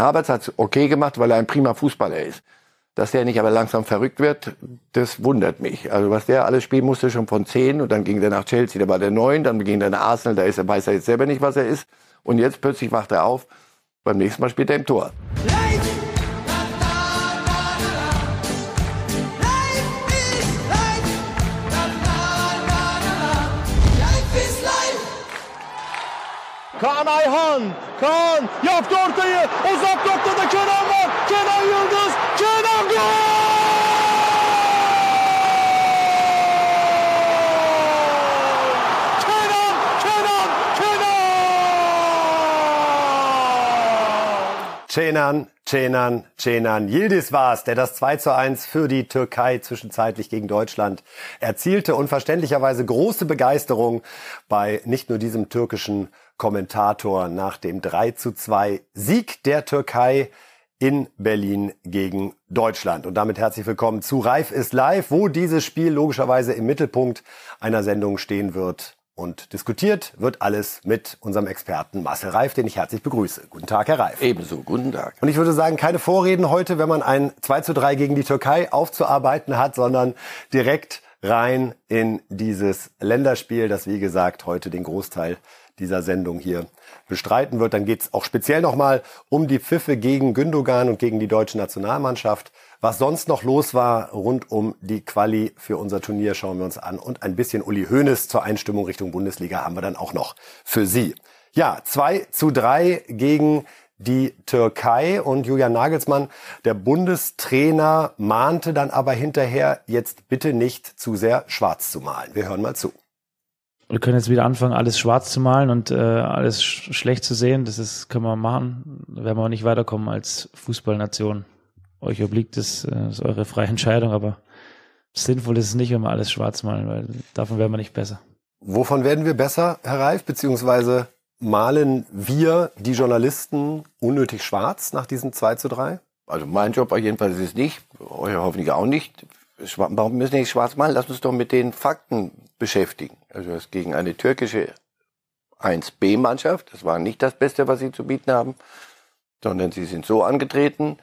Havertz hat es okay gemacht, weil er ein prima Fußballer ist. Dass der nicht aber langsam verrückt wird, das wundert mich. Also was der alles spielen musste, schon von 10 und dann ging der nach Chelsea, da war der 9, dann ging der nach Arsenal, da ist er, weiß er jetzt selber nicht, was er ist. Und jetzt plötzlich wacht er auf, beim nächsten Mal spielt er im Tor. Kaan Ayhan. Kaan yaptı ortayı. Uzak noktada Kenan var. Kenan Yıldız. Kenan gol! Kenan, Cenan, Cenan. Yildiz war es, der das 2 zu 1 für die Türkei zwischenzeitlich gegen Deutschland erzielte und verständlicherweise große Begeisterung bei nicht nur diesem türkischen Kommentator nach dem 3 zu 2 Sieg der Türkei in Berlin gegen Deutschland. Und damit herzlich willkommen zu Reif ist live, wo dieses Spiel logischerweise im Mittelpunkt einer Sendung stehen wird. Und diskutiert wird alles mit unserem Experten Marcel Reif, den ich herzlich begrüße. Guten Tag, Herr Reif. Ebenso, guten Tag. Und ich würde sagen, keine Vorreden heute, wenn man ein 2 zu 3 gegen die Türkei aufzuarbeiten hat, sondern direkt rein in dieses Länderspiel, das wie gesagt heute den Großteil dieser Sendung hier bestreiten wird. Dann geht es auch speziell nochmal um die Pfiffe gegen Gündogan und gegen die deutsche Nationalmannschaft. Was sonst noch los war rund um die Quali für unser Turnier schauen wir uns an. Und ein bisschen Uli Hoeneß zur Einstimmung Richtung Bundesliga haben wir dann auch noch für Sie. Ja, 2 zu 3 gegen die Türkei und Julian Nagelsmann, der Bundestrainer, mahnte dann aber hinterher, jetzt bitte nicht zu sehr schwarz zu malen. Wir hören mal zu wir können jetzt wieder anfangen, alles schwarz zu malen und äh, alles sch schlecht zu sehen. Das ist, können wir machen. Da werden wir auch nicht weiterkommen als Fußballnation. Euch obliegt es, äh, ist eure freie Entscheidung, aber sinnvoll ist es nicht, wenn wir alles schwarz malen, weil davon werden wir nicht besser. Wovon werden wir besser, Herr Reif? Beziehungsweise malen wir, die Journalisten, unnötig schwarz nach diesem 2 zu 3? Also mein Job jedenfalls ist es nicht, euer hoffentlich auch nicht. Warum müssen wir nicht schwarz malen? Lass uns doch mit den Fakten beschäftigen. Also es gegen eine türkische 1B-Mannschaft. Das war nicht das Beste, was sie zu bieten haben, sondern sie sind so angetreten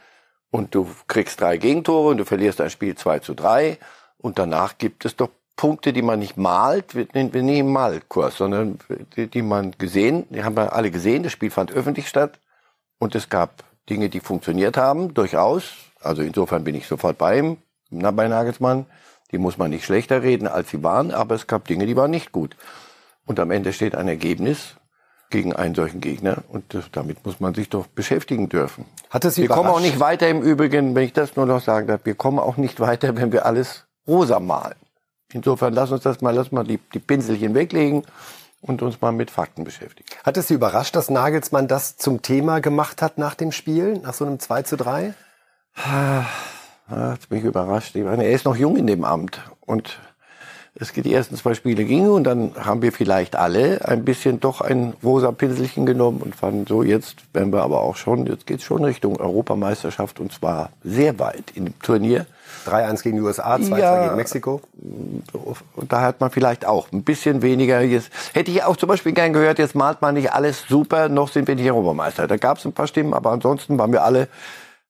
und du kriegst drei Gegentore und du verlierst ein Spiel 2 zu 3 und danach gibt es doch Punkte, die man nicht malt, wir nehmen nicht im Malkurs, sondern die, die man gesehen, die haben wir alle gesehen, das Spiel fand öffentlich statt und es gab Dinge, die funktioniert haben, durchaus. Also insofern bin ich sofort bei ihm, bei Nagelsmann. Die muss man nicht schlechter reden, als sie waren, aber es gab Dinge, die waren nicht gut. Und am Ende steht ein Ergebnis gegen einen solchen Gegner und damit muss man sich doch beschäftigen dürfen. Hat es Sie wir kommen auch nicht weiter im Übrigen, wenn ich das nur noch sagen darf, wir kommen auch nicht weiter, wenn wir alles rosa malen. Insofern lass uns das mal, lass mal die, die Pinselchen weglegen und uns mal mit Fakten beschäftigen. Hat es Sie überrascht, dass Nagelsmann das zum Thema gemacht hat nach dem Spiel, nach so einem 2 zu 3? Hat mich überrascht. Ich meine, er ist noch jung in dem Amt und es geht die ersten zwei Spiele gingen und dann haben wir vielleicht alle ein bisschen doch ein rosa Pinselchen genommen und fanden so, jetzt werden wir aber auch schon, jetzt geht's schon Richtung Europameisterschaft und zwar sehr weit in dem Turnier. 3-1 gegen die USA, 2-2 ja, gegen Mexiko. Und da hat man vielleicht auch ein bisschen weniger. Jetzt hätte ich auch zum Beispiel gern gehört, jetzt malt man nicht alles super, noch sind wir nicht Europameister. Da gab es ein paar Stimmen, aber ansonsten waren wir alle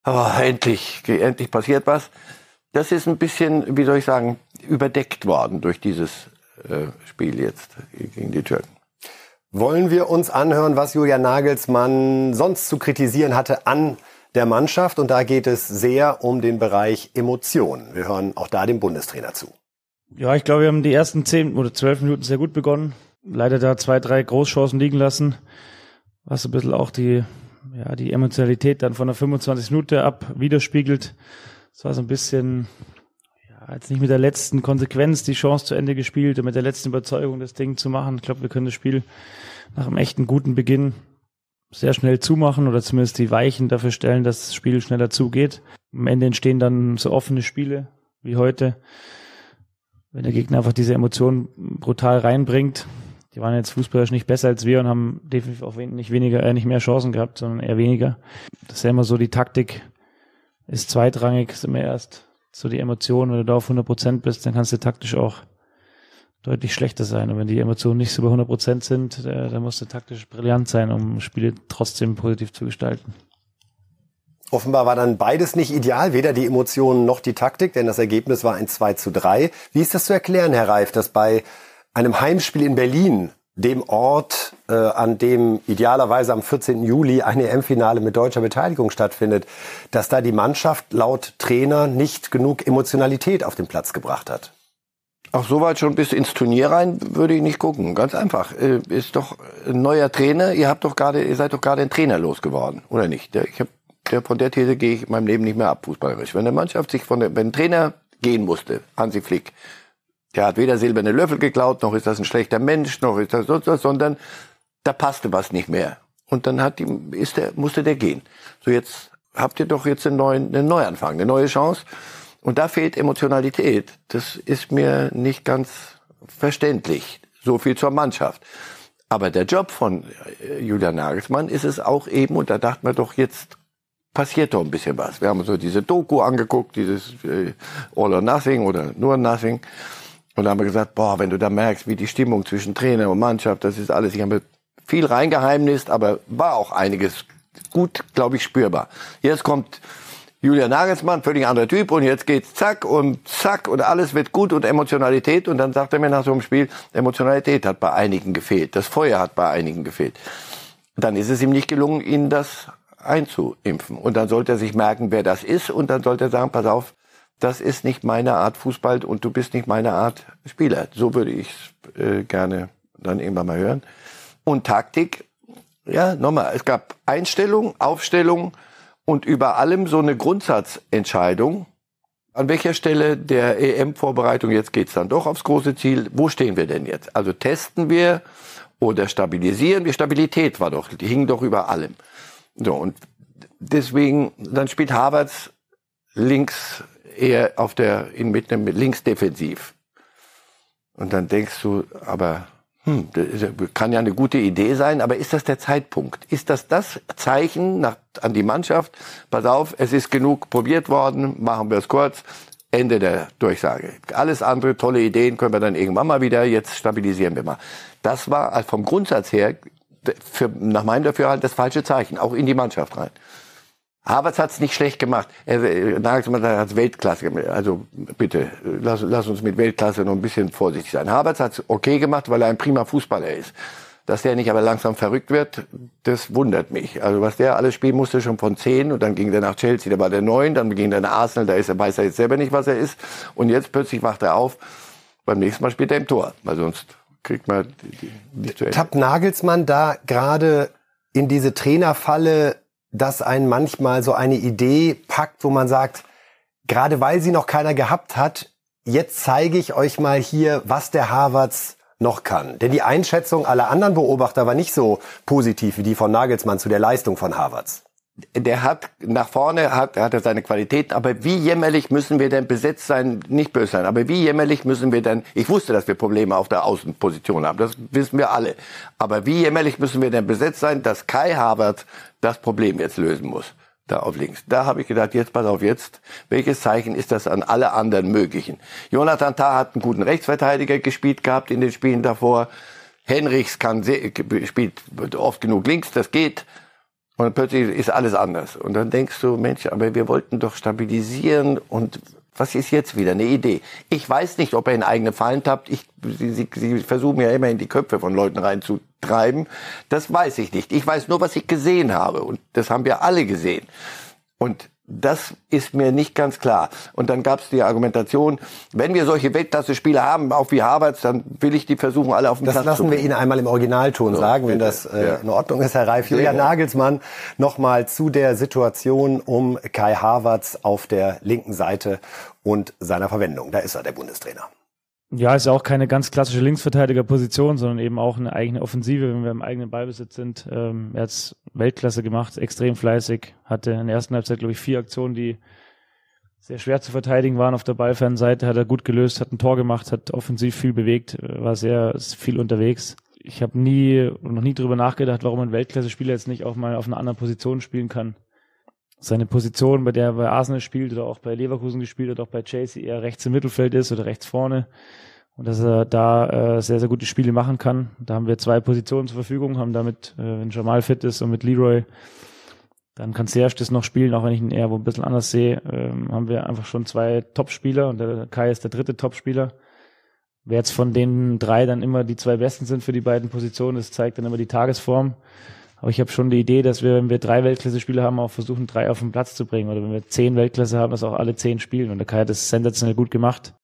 oh, endlich, endlich passiert was. Das ist ein bisschen, wie soll ich sagen, überdeckt worden durch dieses äh, Spiel jetzt gegen die Türken. Wollen wir uns anhören, was Julian Nagelsmann sonst zu kritisieren hatte an der Mannschaft? Und da geht es sehr um den Bereich Emotionen. Wir hören auch da dem Bundestrainer zu. Ja, ich glaube, wir haben die ersten zehn oder zwölf Minuten sehr gut begonnen. Leider da zwei, drei Großchancen liegen lassen, was ein bisschen auch die ja, die Emotionalität dann von der 25 Minute ab widerspiegelt. Es war so ein bisschen, ja, jetzt nicht mit der letzten Konsequenz die Chance zu Ende gespielt und mit der letzten Überzeugung das Ding zu machen. Ich glaube, wir können das Spiel nach einem echten guten Beginn sehr schnell zumachen oder zumindest die Weichen dafür stellen, dass das Spiel schneller zugeht. Am Ende entstehen dann so offene Spiele wie heute. Wenn der Gegner einfach diese Emotionen brutal reinbringt, die waren jetzt fußballerisch nicht besser als wir und haben definitiv auch nicht weniger, äh, nicht mehr Chancen gehabt, sondern eher weniger. Das ist ja immer so, die Taktik ist zweitrangig, ist immer erst so die Emotionen, wenn du da auf 100 Prozent bist, dann kannst du taktisch auch deutlich schlechter sein. Und wenn die Emotionen nicht so bei 100 Prozent sind, äh, dann musst du taktisch brillant sein, um Spiele trotzdem positiv zu gestalten. Offenbar war dann beides nicht ideal, weder die Emotionen noch die Taktik, denn das Ergebnis war ein 2 zu 3. Wie ist das zu erklären, Herr Reif, dass bei einem Heimspiel in Berlin, dem Ort, äh, an dem idealerweise am 14. Juli ein EM-Finale mit deutscher Beteiligung stattfindet, dass da die Mannschaft laut Trainer nicht genug Emotionalität auf den Platz gebracht hat? Auch soweit schon bis ins Turnier rein würde ich nicht gucken. Ganz einfach. Äh, ist doch ein neuer Trainer. Ihr habt doch gerade, ihr seid doch gerade ein Trainer losgeworden, oder nicht? Ich hab, der, von der These gehe ich in meinem Leben nicht mehr ab, fußballerisch. Wenn eine Mannschaft sich von der, wenn ein Trainer gehen musste, Hansi Flick, der hat weder silberne Löffel geklaut, noch ist das ein schlechter Mensch, noch ist das sonst was, sondern da passte was nicht mehr. Und dann hat die, ist der, musste der gehen. So jetzt habt ihr doch jetzt einen neuen, einen Neuanfang, eine neue Chance. Und da fehlt Emotionalität. Das ist mir nicht ganz verständlich. So viel zur Mannschaft. Aber der Job von äh, Julian Nagelsmann ist es auch eben, und da dachten wir doch, jetzt passiert doch ein bisschen was. Wir haben uns so diese Doku angeguckt, dieses äh, All or Nothing oder nur Nothing. Und da haben wir gesagt, boah, wenn du da merkst, wie die Stimmung zwischen Trainer und Mannschaft, das ist alles, ich habe viel reingeheimnist, aber war auch einiges gut, glaube ich, spürbar. Jetzt kommt Julian Nagelsmann, völlig anderer Typ und jetzt geht's zack und zack und alles wird gut und Emotionalität und dann sagt er mir nach so einem Spiel, Emotionalität hat bei einigen gefehlt, das Feuer hat bei einigen gefehlt. Dann ist es ihm nicht gelungen, ihnen das einzuimpfen und dann sollte er sich merken, wer das ist und dann sollte er sagen, pass auf, das ist nicht meine Art Fußball und du bist nicht meine Art Spieler. So würde ich äh, gerne dann irgendwann mal hören. Und Taktik, ja, nochmal, es gab Einstellung, Aufstellung, und über allem so eine Grundsatzentscheidung. An welcher Stelle der EM-Vorbereitung, jetzt geht's dann doch aufs große Ziel, wo stehen wir denn jetzt? Also testen wir oder stabilisieren wir? Stabilität war doch, die hing doch über allem. So, und deswegen, dann spielt Havertz links eher auf der, in, mit einem links defensiv. Und dann denkst du, aber hm, das kann ja eine gute Idee sein, aber ist das der Zeitpunkt? Ist das das Zeichen nach, an die Mannschaft? Pass auf, es ist genug probiert worden, machen wir es kurz. Ende der Durchsage. Alles andere, tolle Ideen können wir dann irgendwann mal wieder, jetzt stabilisieren wir mal. Das war vom Grundsatz her, für, nach meinem Dafürhalten, das falsche Zeichen, auch in die Mannschaft rein. Havertz hat es nicht schlecht gemacht. Er, Nagelsmann hat Weltklasse gemacht. Also bitte, lass, lass uns mit Weltklasse noch ein bisschen vorsichtig sein. Havertz hat es okay gemacht, weil er ein prima Fußballer ist. Dass der nicht aber langsam verrückt wird, das wundert mich. Also was der alles spielen musste, schon von zehn und dann ging der nach Chelsea, da war der neun, dann ging der nach Arsenal, da ist er, weiß er jetzt selber nicht, was er ist. Und jetzt plötzlich wacht er auf, beim nächsten Mal spielt er im Tor, weil sonst kriegt man die, die Ende. Tappt Nagelsmann da gerade in diese Trainerfalle dass einen manchmal so eine Idee packt, wo man sagt, gerade weil sie noch keiner gehabt hat, jetzt zeige ich euch mal hier, was der Harvards noch kann. Denn die Einschätzung aller anderen Beobachter war nicht so positiv wie die von Nagelsmann zu der Leistung von Harvards der hat nach vorne hat, hat er seine Qualitäten, aber wie jämmerlich müssen wir denn besetzt sein, nicht böse sein, aber wie jämmerlich müssen wir denn, ich wusste, dass wir Probleme auf der Außenposition haben, das wissen wir alle, aber wie jämmerlich müssen wir denn besetzt sein, dass Kai Havertz das Problem jetzt lösen muss, da auf links. Da habe ich gedacht, jetzt pass auf, jetzt, welches Zeichen ist das an alle anderen möglichen? Jonathan Tah hat einen guten Rechtsverteidiger gespielt gehabt in den Spielen davor, Henrichs kann, spielt oft genug links, das geht. Und plötzlich ist alles anders. Und dann denkst du, Mensch, aber wir wollten doch stabilisieren und was ist jetzt wieder eine Idee? Ich weiß nicht, ob er in eigene Fallen tappt. Ich, sie, sie, sie versuchen ja immer in die Köpfe von Leuten reinzutreiben. Das weiß ich nicht. Ich weiß nur, was ich gesehen habe. Und das haben wir alle gesehen. Und das ist mir nicht ganz klar. Und dann gab es die Argumentation, wenn wir solche Weltklasse-Spieler haben, auch wie Harvards, dann will ich die versuchen, alle auf den das Platz zu Das lassen wir Ihnen einmal im Originalton so, sagen, wenn das äh, ja. in Ordnung ist, Herr Reif. Julian Nagelsmann nochmal zu der Situation um Kai Havertz auf der linken Seite und seiner Verwendung. Da ist er, der Bundestrainer. Ja, ist auch keine ganz klassische Linksverteidigerposition, sondern eben auch eine eigene Offensive, wenn wir im eigenen Ballbesitz sind. Ähm, er hat Weltklasse gemacht, extrem fleißig, hatte in der ersten Halbzeit, glaube ich, vier Aktionen, die sehr schwer zu verteidigen waren auf der Ballfernseite, hat er gut gelöst, hat ein Tor gemacht, hat offensiv viel bewegt, war sehr viel unterwegs. Ich habe nie, noch nie drüber nachgedacht, warum ein Weltklasse-Spieler jetzt nicht auch mal auf einer anderen Position spielen kann seine Position, bei der er bei Arsenal spielt oder auch bei Leverkusen gespielt oder auch bei Chelsea eher rechts im Mittelfeld ist oder rechts vorne. Und dass er da äh, sehr, sehr gute Spiele machen kann. Da haben wir zwei Positionen zur Verfügung, haben damit, äh, wenn Jamal fit ist und mit Leroy Dann kann Serge das noch spielen, auch wenn ich ihn eher wo ein bisschen anders sehe. Ähm, haben wir einfach schon zwei Topspieler und der Kai ist der dritte Topspieler. Wer jetzt von den drei dann immer die zwei Besten sind für die beiden Positionen, das zeigt dann immer die Tagesform. Aber ich habe schon die Idee, dass wir, wenn wir drei Weltklasse-Spieler haben, auch versuchen, drei auf den Platz zu bringen. Oder wenn wir zehn Weltklasse haben, dass auch alle zehn spielen. Und der Kai hat das sensationell gut gemacht.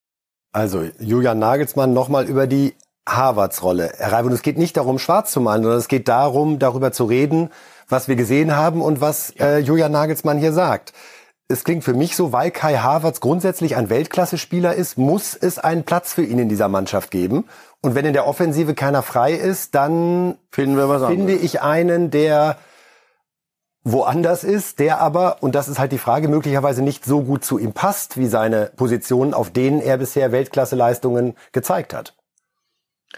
Also Julian Nagelsmann nochmal über die Harvards-Rolle. Herr Reibund, es geht nicht darum, schwarz zu malen, sondern es geht darum, darüber zu reden, was wir gesehen haben und was äh, Julian Nagelsmann hier sagt. Es klingt für mich so, weil Kai Havertz grundsätzlich ein Weltklasse-Spieler ist, muss es einen Platz für ihn in dieser Mannschaft geben. Und wenn in der Offensive keiner frei ist, dann finde anderes. ich einen, der woanders ist, der aber, und das ist halt die Frage, möglicherweise nicht so gut zu ihm passt, wie seine Positionen, auf denen er bisher Weltklasse-Leistungen gezeigt hat.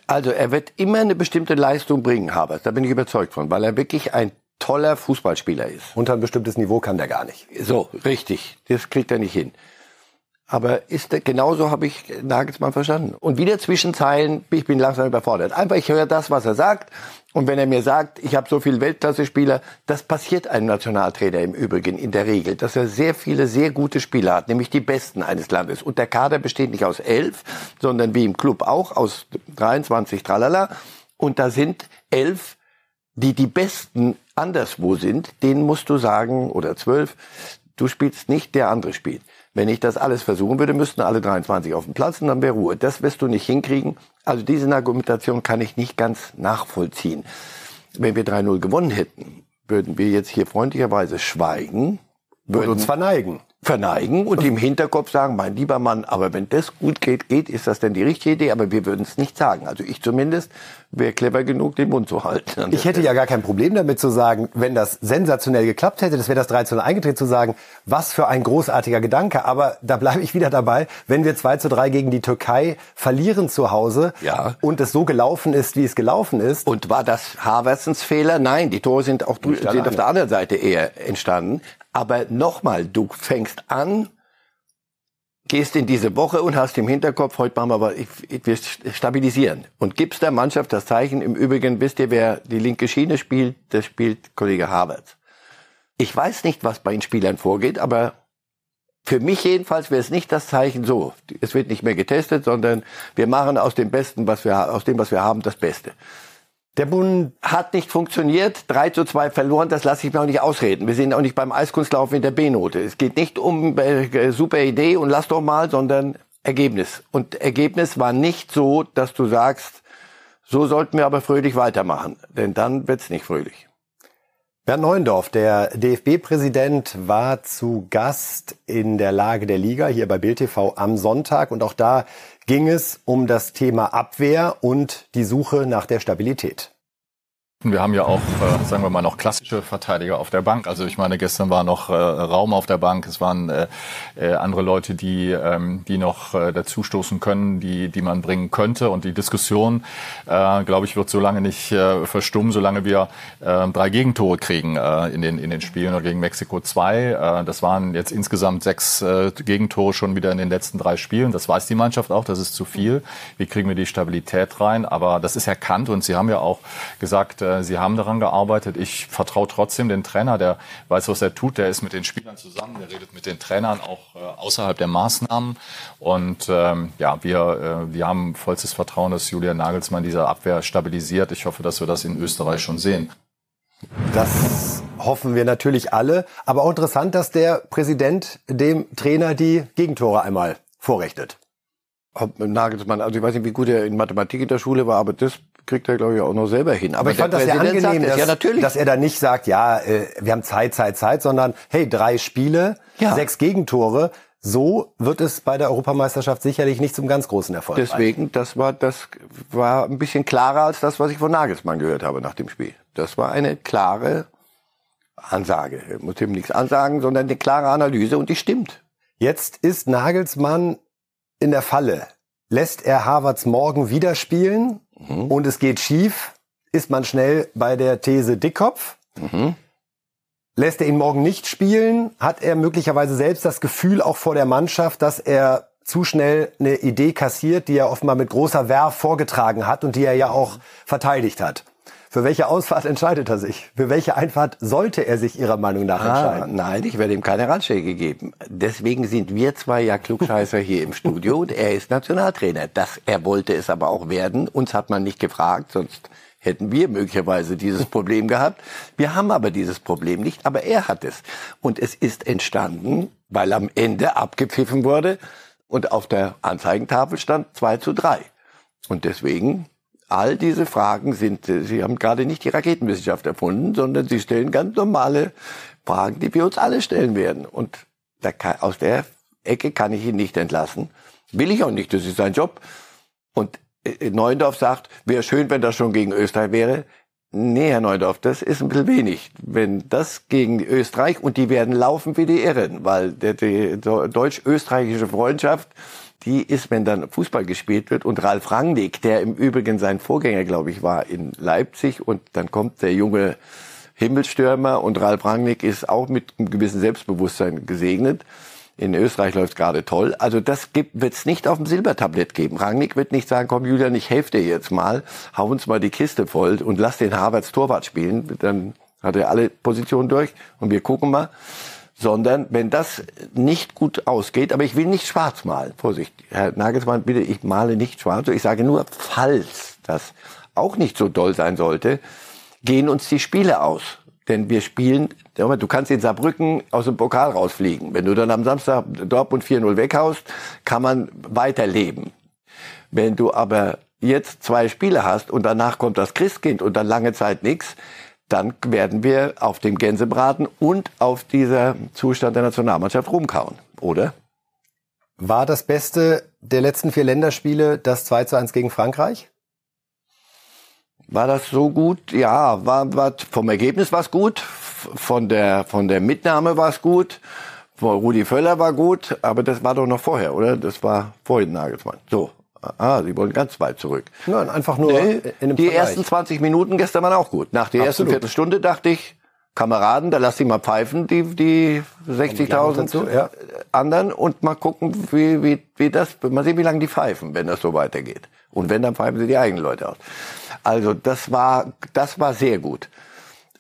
Also er wird immer eine bestimmte Leistung bringen, Havertz. Da bin ich überzeugt von, weil er wirklich ein toller Fußballspieler ist. Unter ein bestimmtes Niveau kann der gar nicht. So, richtig. Das kriegt er nicht hin. Aber ist der, genauso habe ich Nagelsmann verstanden. Und wieder zwischen Zeilen, ich bin langsam überfordert. Einfach, ich höre das, was er sagt. Und wenn er mir sagt, ich habe so viele Weltklasse-Spieler, das passiert einem Nationaltrainer im Übrigen in der Regel, dass er sehr viele sehr gute Spieler hat, nämlich die besten eines Landes. Und der Kader besteht nicht aus elf, sondern wie im Club auch aus 23 Tralala. Und da sind elf die die Besten anderswo sind, denen musst du sagen, oder zwölf, du spielst nicht, der andere spielt. Wenn ich das alles versuchen würde, müssten alle 23 auf dem Platz und dann wäre Ruhe. Das wirst du nicht hinkriegen. Also diese Argumentation kann ich nicht ganz nachvollziehen. Wenn wir 3-0 gewonnen hätten, würden wir jetzt hier freundlicherweise schweigen, Und würden uns verneigen. Verneigen und im Hinterkopf sagen, mein lieber Mann, aber wenn das gut geht, geht, ist das denn die richtige Idee? Aber wir würden es nicht sagen. Also ich zumindest wäre clever genug, den Mund zu halten. Ich hätte ja gar kein Problem damit zu sagen, wenn das sensationell geklappt hätte, das wäre das 3 zu 0 eingetreten, zu sagen, was für ein großartiger Gedanke. Aber da bleibe ich wieder dabei, wenn wir 2 zu 3 gegen die Türkei verlieren zu Hause Ja. und es so gelaufen ist, wie es gelaufen ist, Und war das Havertzens Fehler? Nein, die Tore sind auch sind auf der anderen Seite eher entstanden. Aber nochmal, du fängst an, gehst in diese Woche und hast im Hinterkopf, heute machen wir aber, wir stabilisieren. Und gibst der Mannschaft das Zeichen, im Übrigen wisst ihr, wer die linke Schiene spielt, das spielt Kollege Havertz. Ich weiß nicht, was bei den Spielern vorgeht, aber für mich jedenfalls wäre es nicht das Zeichen so. Es wird nicht mehr getestet, sondern wir machen aus dem Besten, was wir, aus dem, was wir haben, das Beste der Bund hat nicht funktioniert, 3 zu 2 verloren, das lasse ich mir auch nicht ausreden. Wir sind auch nicht beim Eiskunstlaufen in der B-Note. Es geht nicht um äh, super Idee und lass doch mal, sondern Ergebnis. Und Ergebnis war nicht so, dass du sagst, so sollten wir aber fröhlich weitermachen, denn dann wird's nicht fröhlich. Bernd Neuendorf, der DFB-Präsident, war zu Gast in der Lage der Liga hier bei Bild TV am Sonntag und auch da ging es um das Thema Abwehr und die Suche nach der Stabilität. Wir haben ja auch, äh, sagen wir mal, noch klassische Verteidiger auf der Bank. Also ich meine, gestern war noch äh, Raum auf der Bank. Es waren äh, äh, andere Leute, die, ähm, die noch äh, dazustoßen können, die, die man bringen könnte. Und die Diskussion, äh, glaube ich, wird so lange nicht äh, verstummen, solange wir äh, drei Gegentore kriegen äh, in, den, in den Spielen oder gegen Mexiko zwei. Äh, das waren jetzt insgesamt sechs äh, Gegentore schon wieder in den letzten drei Spielen. Das weiß die Mannschaft auch, das ist zu viel. Wie kriegen wir die Stabilität rein? Aber das ist erkannt und Sie haben ja auch gesagt, äh, Sie haben daran gearbeitet. Ich vertraue trotzdem den Trainer, der weiß, was er tut. Der ist mit den Spielern zusammen, der redet mit den Trainern auch äh, außerhalb der Maßnahmen. Und ähm, ja, wir, äh, wir haben vollstes Vertrauen, dass Julian Nagelsmann diese Abwehr stabilisiert. Ich hoffe, dass wir das in Österreich schon sehen. Das hoffen wir natürlich alle. Aber auch interessant, dass der Präsident dem Trainer die Gegentore einmal vorrechnet. Ob Nagelsmann, also ich weiß nicht, wie gut er in Mathematik in der Schule war, aber das kriegt er, glaube ich, auch noch selber hin. Aber ich fand das sehr angenehm, dass, ja, natürlich. dass er da nicht sagt, ja, äh, wir haben Zeit, Zeit, Zeit, sondern hey, drei Spiele, Ja. sechs Gegentore. So wird es bei der Europameisterschaft sicherlich nicht zum ganz großen Erfolg. reichen. Deswegen, das war, das war ein bisschen klarer als das, was ich von Nagelsmann gehört habe nach dem Spiel. Das war eine klare Ansage. Ich muss ihm nichts ansagen, sondern eine klare Analyse und die stimmt. Jetzt ist Nagelsmann in der Falle. Lässt er Harvards morgen wieder spielen und es geht schief, ist man schnell bei der These Dickkopf. Lässt er ihn morgen nicht spielen, hat er möglicherweise selbst das Gefühl auch vor der Mannschaft, dass er zu schnell eine Idee kassiert, die er offenbar mit großer Werf vorgetragen hat und die er ja auch verteidigt hat. Für welche Ausfahrt entscheidet er sich? Für welche Einfahrt sollte er sich Ihrer Meinung nach Ah, entscheiden? nein, ich werde ihm keine Ratschläge geben. Deswegen sind wir zwei ja Klugscheißer hier im Studio und er ist Nationaltrainer. Das, er wollte es aber auch werden. Uns hat man nicht gefragt, sonst hätten wir möglicherweise dieses Problem gehabt. Wir haben aber dieses Problem nicht, aber er hat es. Und es ist entstanden, weil am Ende abgepfiffen wurde und auf der Anzeigentafel stand 2 zu 3. Und deswegen, all diese Fragen sind, äh, Sie haben gerade nicht die Raketenwissenschaft erfunden, sondern Sie stellen ganz normale Fragen, die wir uns alle stellen werden. Und da kann, aus der Ecke kann ich ihn nicht entlassen. Will ich auch nicht, das ist sein Job. Und äh, Neuendorf sagt, wäre schön, wenn das schon gegen Österreich wäre. Nee, Herr Neudorf, das ist ein bisschen wenig. Wenn das gegen Österreich und die werden laufen wie die Irren, weil der, die deutsch-österreichische Freundschaft, die ist, wenn dann Fußball gespielt wird und Ralf Rangnick, der im Übrigen sein Vorgänger, glaube ich, war in Leipzig und dann kommt der junge Himmelstürmer und Ralf Rangnick ist auch mit einem gewissen Selbstbewusstsein gesegnet. In Österreich läuft gerade toll. Also das wird es nicht auf dem Silbertablett geben. Rangnick wird nicht sagen, komm Julian, ich helfe dir jetzt mal, hau uns mal die Kiste voll und lass den Harvards Torwart spielen. Dann hat er alle Positionen durch und wir gucken mal. Sondern wenn das nicht gut ausgeht, aber ich will nicht schwarz malen. Vorsicht, Herr Nagelsmann, bitte, ich male nicht schwarz. Ich sage nur, falls das auch nicht so doll sein sollte, gehen uns die Spiele aus. Denn wir spielen, du kannst in Saarbrücken aus dem Pokal rausfliegen. Wenn du dann am Samstag Dortmund 4-0 weghaust, kann man weiterleben. Wenn du aber jetzt zwei Spiele hast und danach kommt das Christkind und dann lange Zeit nichts, dann werden wir auf dem Gänsebraten und auf dieser Zustand der Nationalmannschaft rumkauen, oder? War das Beste der letzten vier Länderspiele das 2 zu 1 gegen Frankreich? War das so gut? Ja, war, war vom Ergebnis war es gut, von der von der Mitnahme war es gut, von Rudi Völler war gut, aber das war doch noch vorher, oder? Das war vorhin Nagelsmann. So, ah, Sie wollen ganz weit zurück. Nein, einfach nur Nee, in einem die Vergleich. ersten 20 Minuten gestern waren auch gut. Nach der ersten Absolut. Viertelstunde dachte ich, Kameraden, da lass die mal pfeifen, die, die gleich noch dazu, 60.000 ja. anderen und mal gucken, wie, wie, wie das, mal sehen, wie lange die pfeifen, wenn das so weitergeht. Und wenn, dann pfeifen sie die eigenen Leute aus. Also das war, das war sehr gut.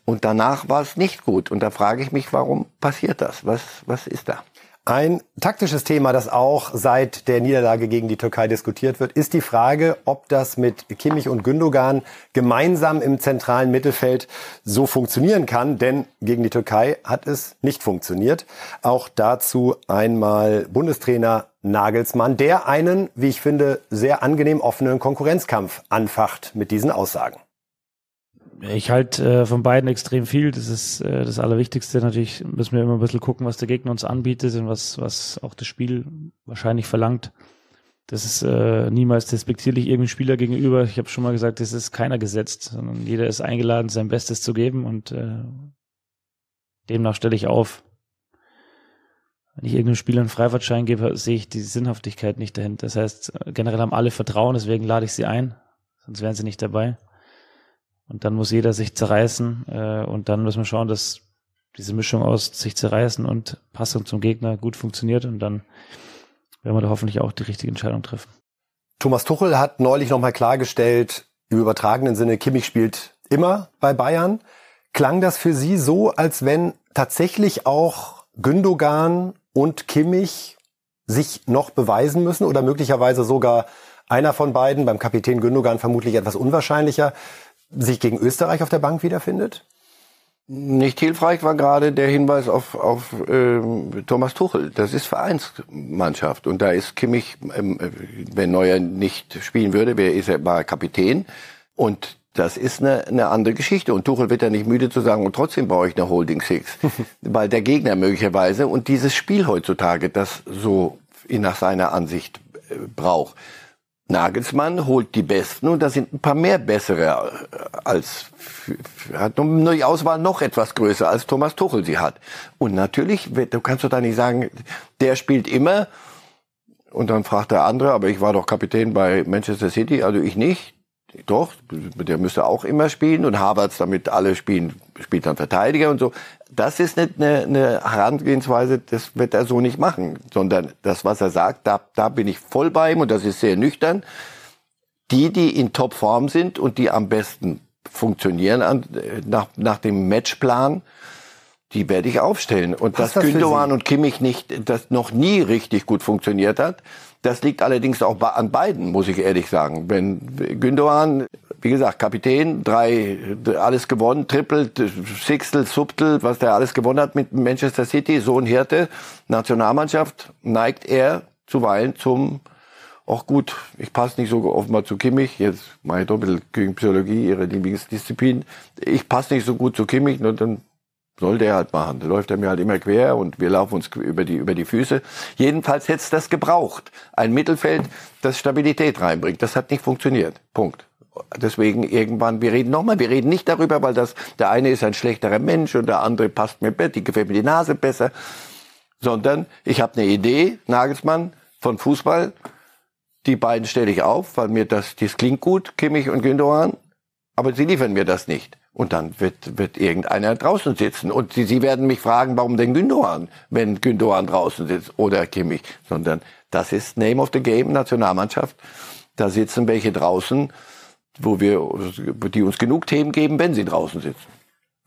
Und danach war es nicht gut. Und da frage ich mich, warum passiert das? Was, was ist da? Ein taktisches Thema, das auch seit der Niederlage gegen die Türkei diskutiert wird, ist die Frage, ob das mit Kimmich und Gündogan gemeinsam im zentralen Mittelfeld so funktionieren kann. Denn gegen die Türkei hat es nicht funktioniert. Auch dazu einmal Bundestrainer Nagelsmann, der einen, wie ich finde, sehr angenehm offenen Konkurrenzkampf anfacht mit diesen Aussagen. Ich halte äh, von beiden extrem viel. Das ist äh, das Allerwichtigste. Natürlich müssen wir immer ein bisschen gucken, was der Gegner uns anbietet und was, was auch das Spiel wahrscheinlich verlangt. Das ist äh, niemals despektierlich irgendeinem Spieler gegenüber. Ich habe schon mal gesagt, es ist keiner gesetzt, sondern jeder ist eingeladen, sein Bestes zu geben und äh, demnach stelle ich auf. Wenn ich irgendeinem Spieler einen Freifahrtschein gebe, sehe ich die Sinnhaftigkeit nicht dahinter. Das heißt, generell haben alle Vertrauen, deswegen lade ich sie ein, sonst wären sie nicht dabei. Und dann muss jeder sich zerreißen äh, und dann müssen wir schauen, dass diese Mischung aus sich zerreißen und Passung zum Gegner gut funktioniert und dann werden wir da hoffentlich auch die richtige Entscheidung treffen. Thomas Tuchel hat neulich nochmal klargestellt, im übertragenen Sinne, Kimmich spielt immer bei Bayern. Klang das für Sie so, als wenn tatsächlich auch Gündogan und Kimmich sich noch beweisen müssen oder möglicherweise sogar einer von beiden, beim Kapitän Gündogan vermutlich etwas unwahrscheinlicher, sich gegen Österreich auf der Bank wiederfindet? Nicht hilfreich war gerade der Hinweis auf, auf ähm, Thomas Tuchel. Das ist Vereinsmannschaft und da ist Kimmich, ähm, äh, wenn Neuer nicht spielen würde, ist er, war Kapitän und das ist eine, eine andere Geschichte. Und Tuchel wird ja nicht müde zu sagen, und trotzdem brauche ich eine Holding Six. Weil der Gegner möglicherweise und dieses Spiel heutzutage das so nach seiner Ansicht äh, braucht. Nagelsmann holt die Besten und da sind ein paar mehr bessere äh, als hat nur die Auswahl noch etwas größer als Thomas Tuchel sie hat. Und natürlich, du kannst doch da nicht sagen, der spielt immer und dann fragt der andere, aber ich war doch Kapitän bei Manchester City, also ich nicht. Doch, der müsste auch immer spielen und Havertz, damit alle spielen, spielt dann Verteidiger und so. Das ist nicht eine, eine Herangehensweise, das wird er so nicht machen, sondern das, was er sagt, da, da bin ich voll bei ihm und das ist sehr nüchtern. Die, die in Topform sind und die am besten funktionieren an, nach, nach dem Matchplan, die werde ich aufstellen. Und Passt dass das Gündogan und Kimmich nicht, das noch nie richtig gut funktioniert hat, das liegt allerdings auch an beiden, muss ich ehrlich sagen. Wenn Gündogan, wie gesagt, Kapitän, drei, alles gewonnen, Triple, Sixtel, Subtel, was der alles gewonnen hat mit Manchester City, so ein Hirte, Nationalmannschaft, neigt er zuweilen zum auch gut, ich passe nicht so offenbar zu Kimmich, jetzt mache ich doch ein bisschen gegen Psychologie, ihre Lieblingsdisziplin. Ich passe nicht so gut zu Kimmich, nur dann soll der halt machen. Da läuft er mir halt immer quer und wir laufen uns über die, über die Füße. Jedenfalls hätte es das gebraucht. Ein Mittelfeld, das Stabilität reinbringt. Das hat nicht funktioniert. Punkt. Deswegen irgendwann, wir reden nochmal, wir reden nicht darüber, weil das, der eine ist ein schlechterer Mensch und der andere passt mir besser, die gefällt mir die Nase besser, sondern ich habe eine Idee, Nagelsmann, von Fußball, die beiden stelle ich auf, weil mir das, das klingt gut, Kimmich und Gündogan, aber sie liefern mir das nicht. Und dann wird, wird irgendeiner draußen sitzen. Und sie, sie werden mich fragen, warum denn Gündogan, wenn Gündogan draußen sitzt oder Kimmich. Sondern das ist Name of the Game, Nationalmannschaft. Da sitzen welche draußen, wo wir, die uns genug Themen geben, wenn sie draußen sitzen.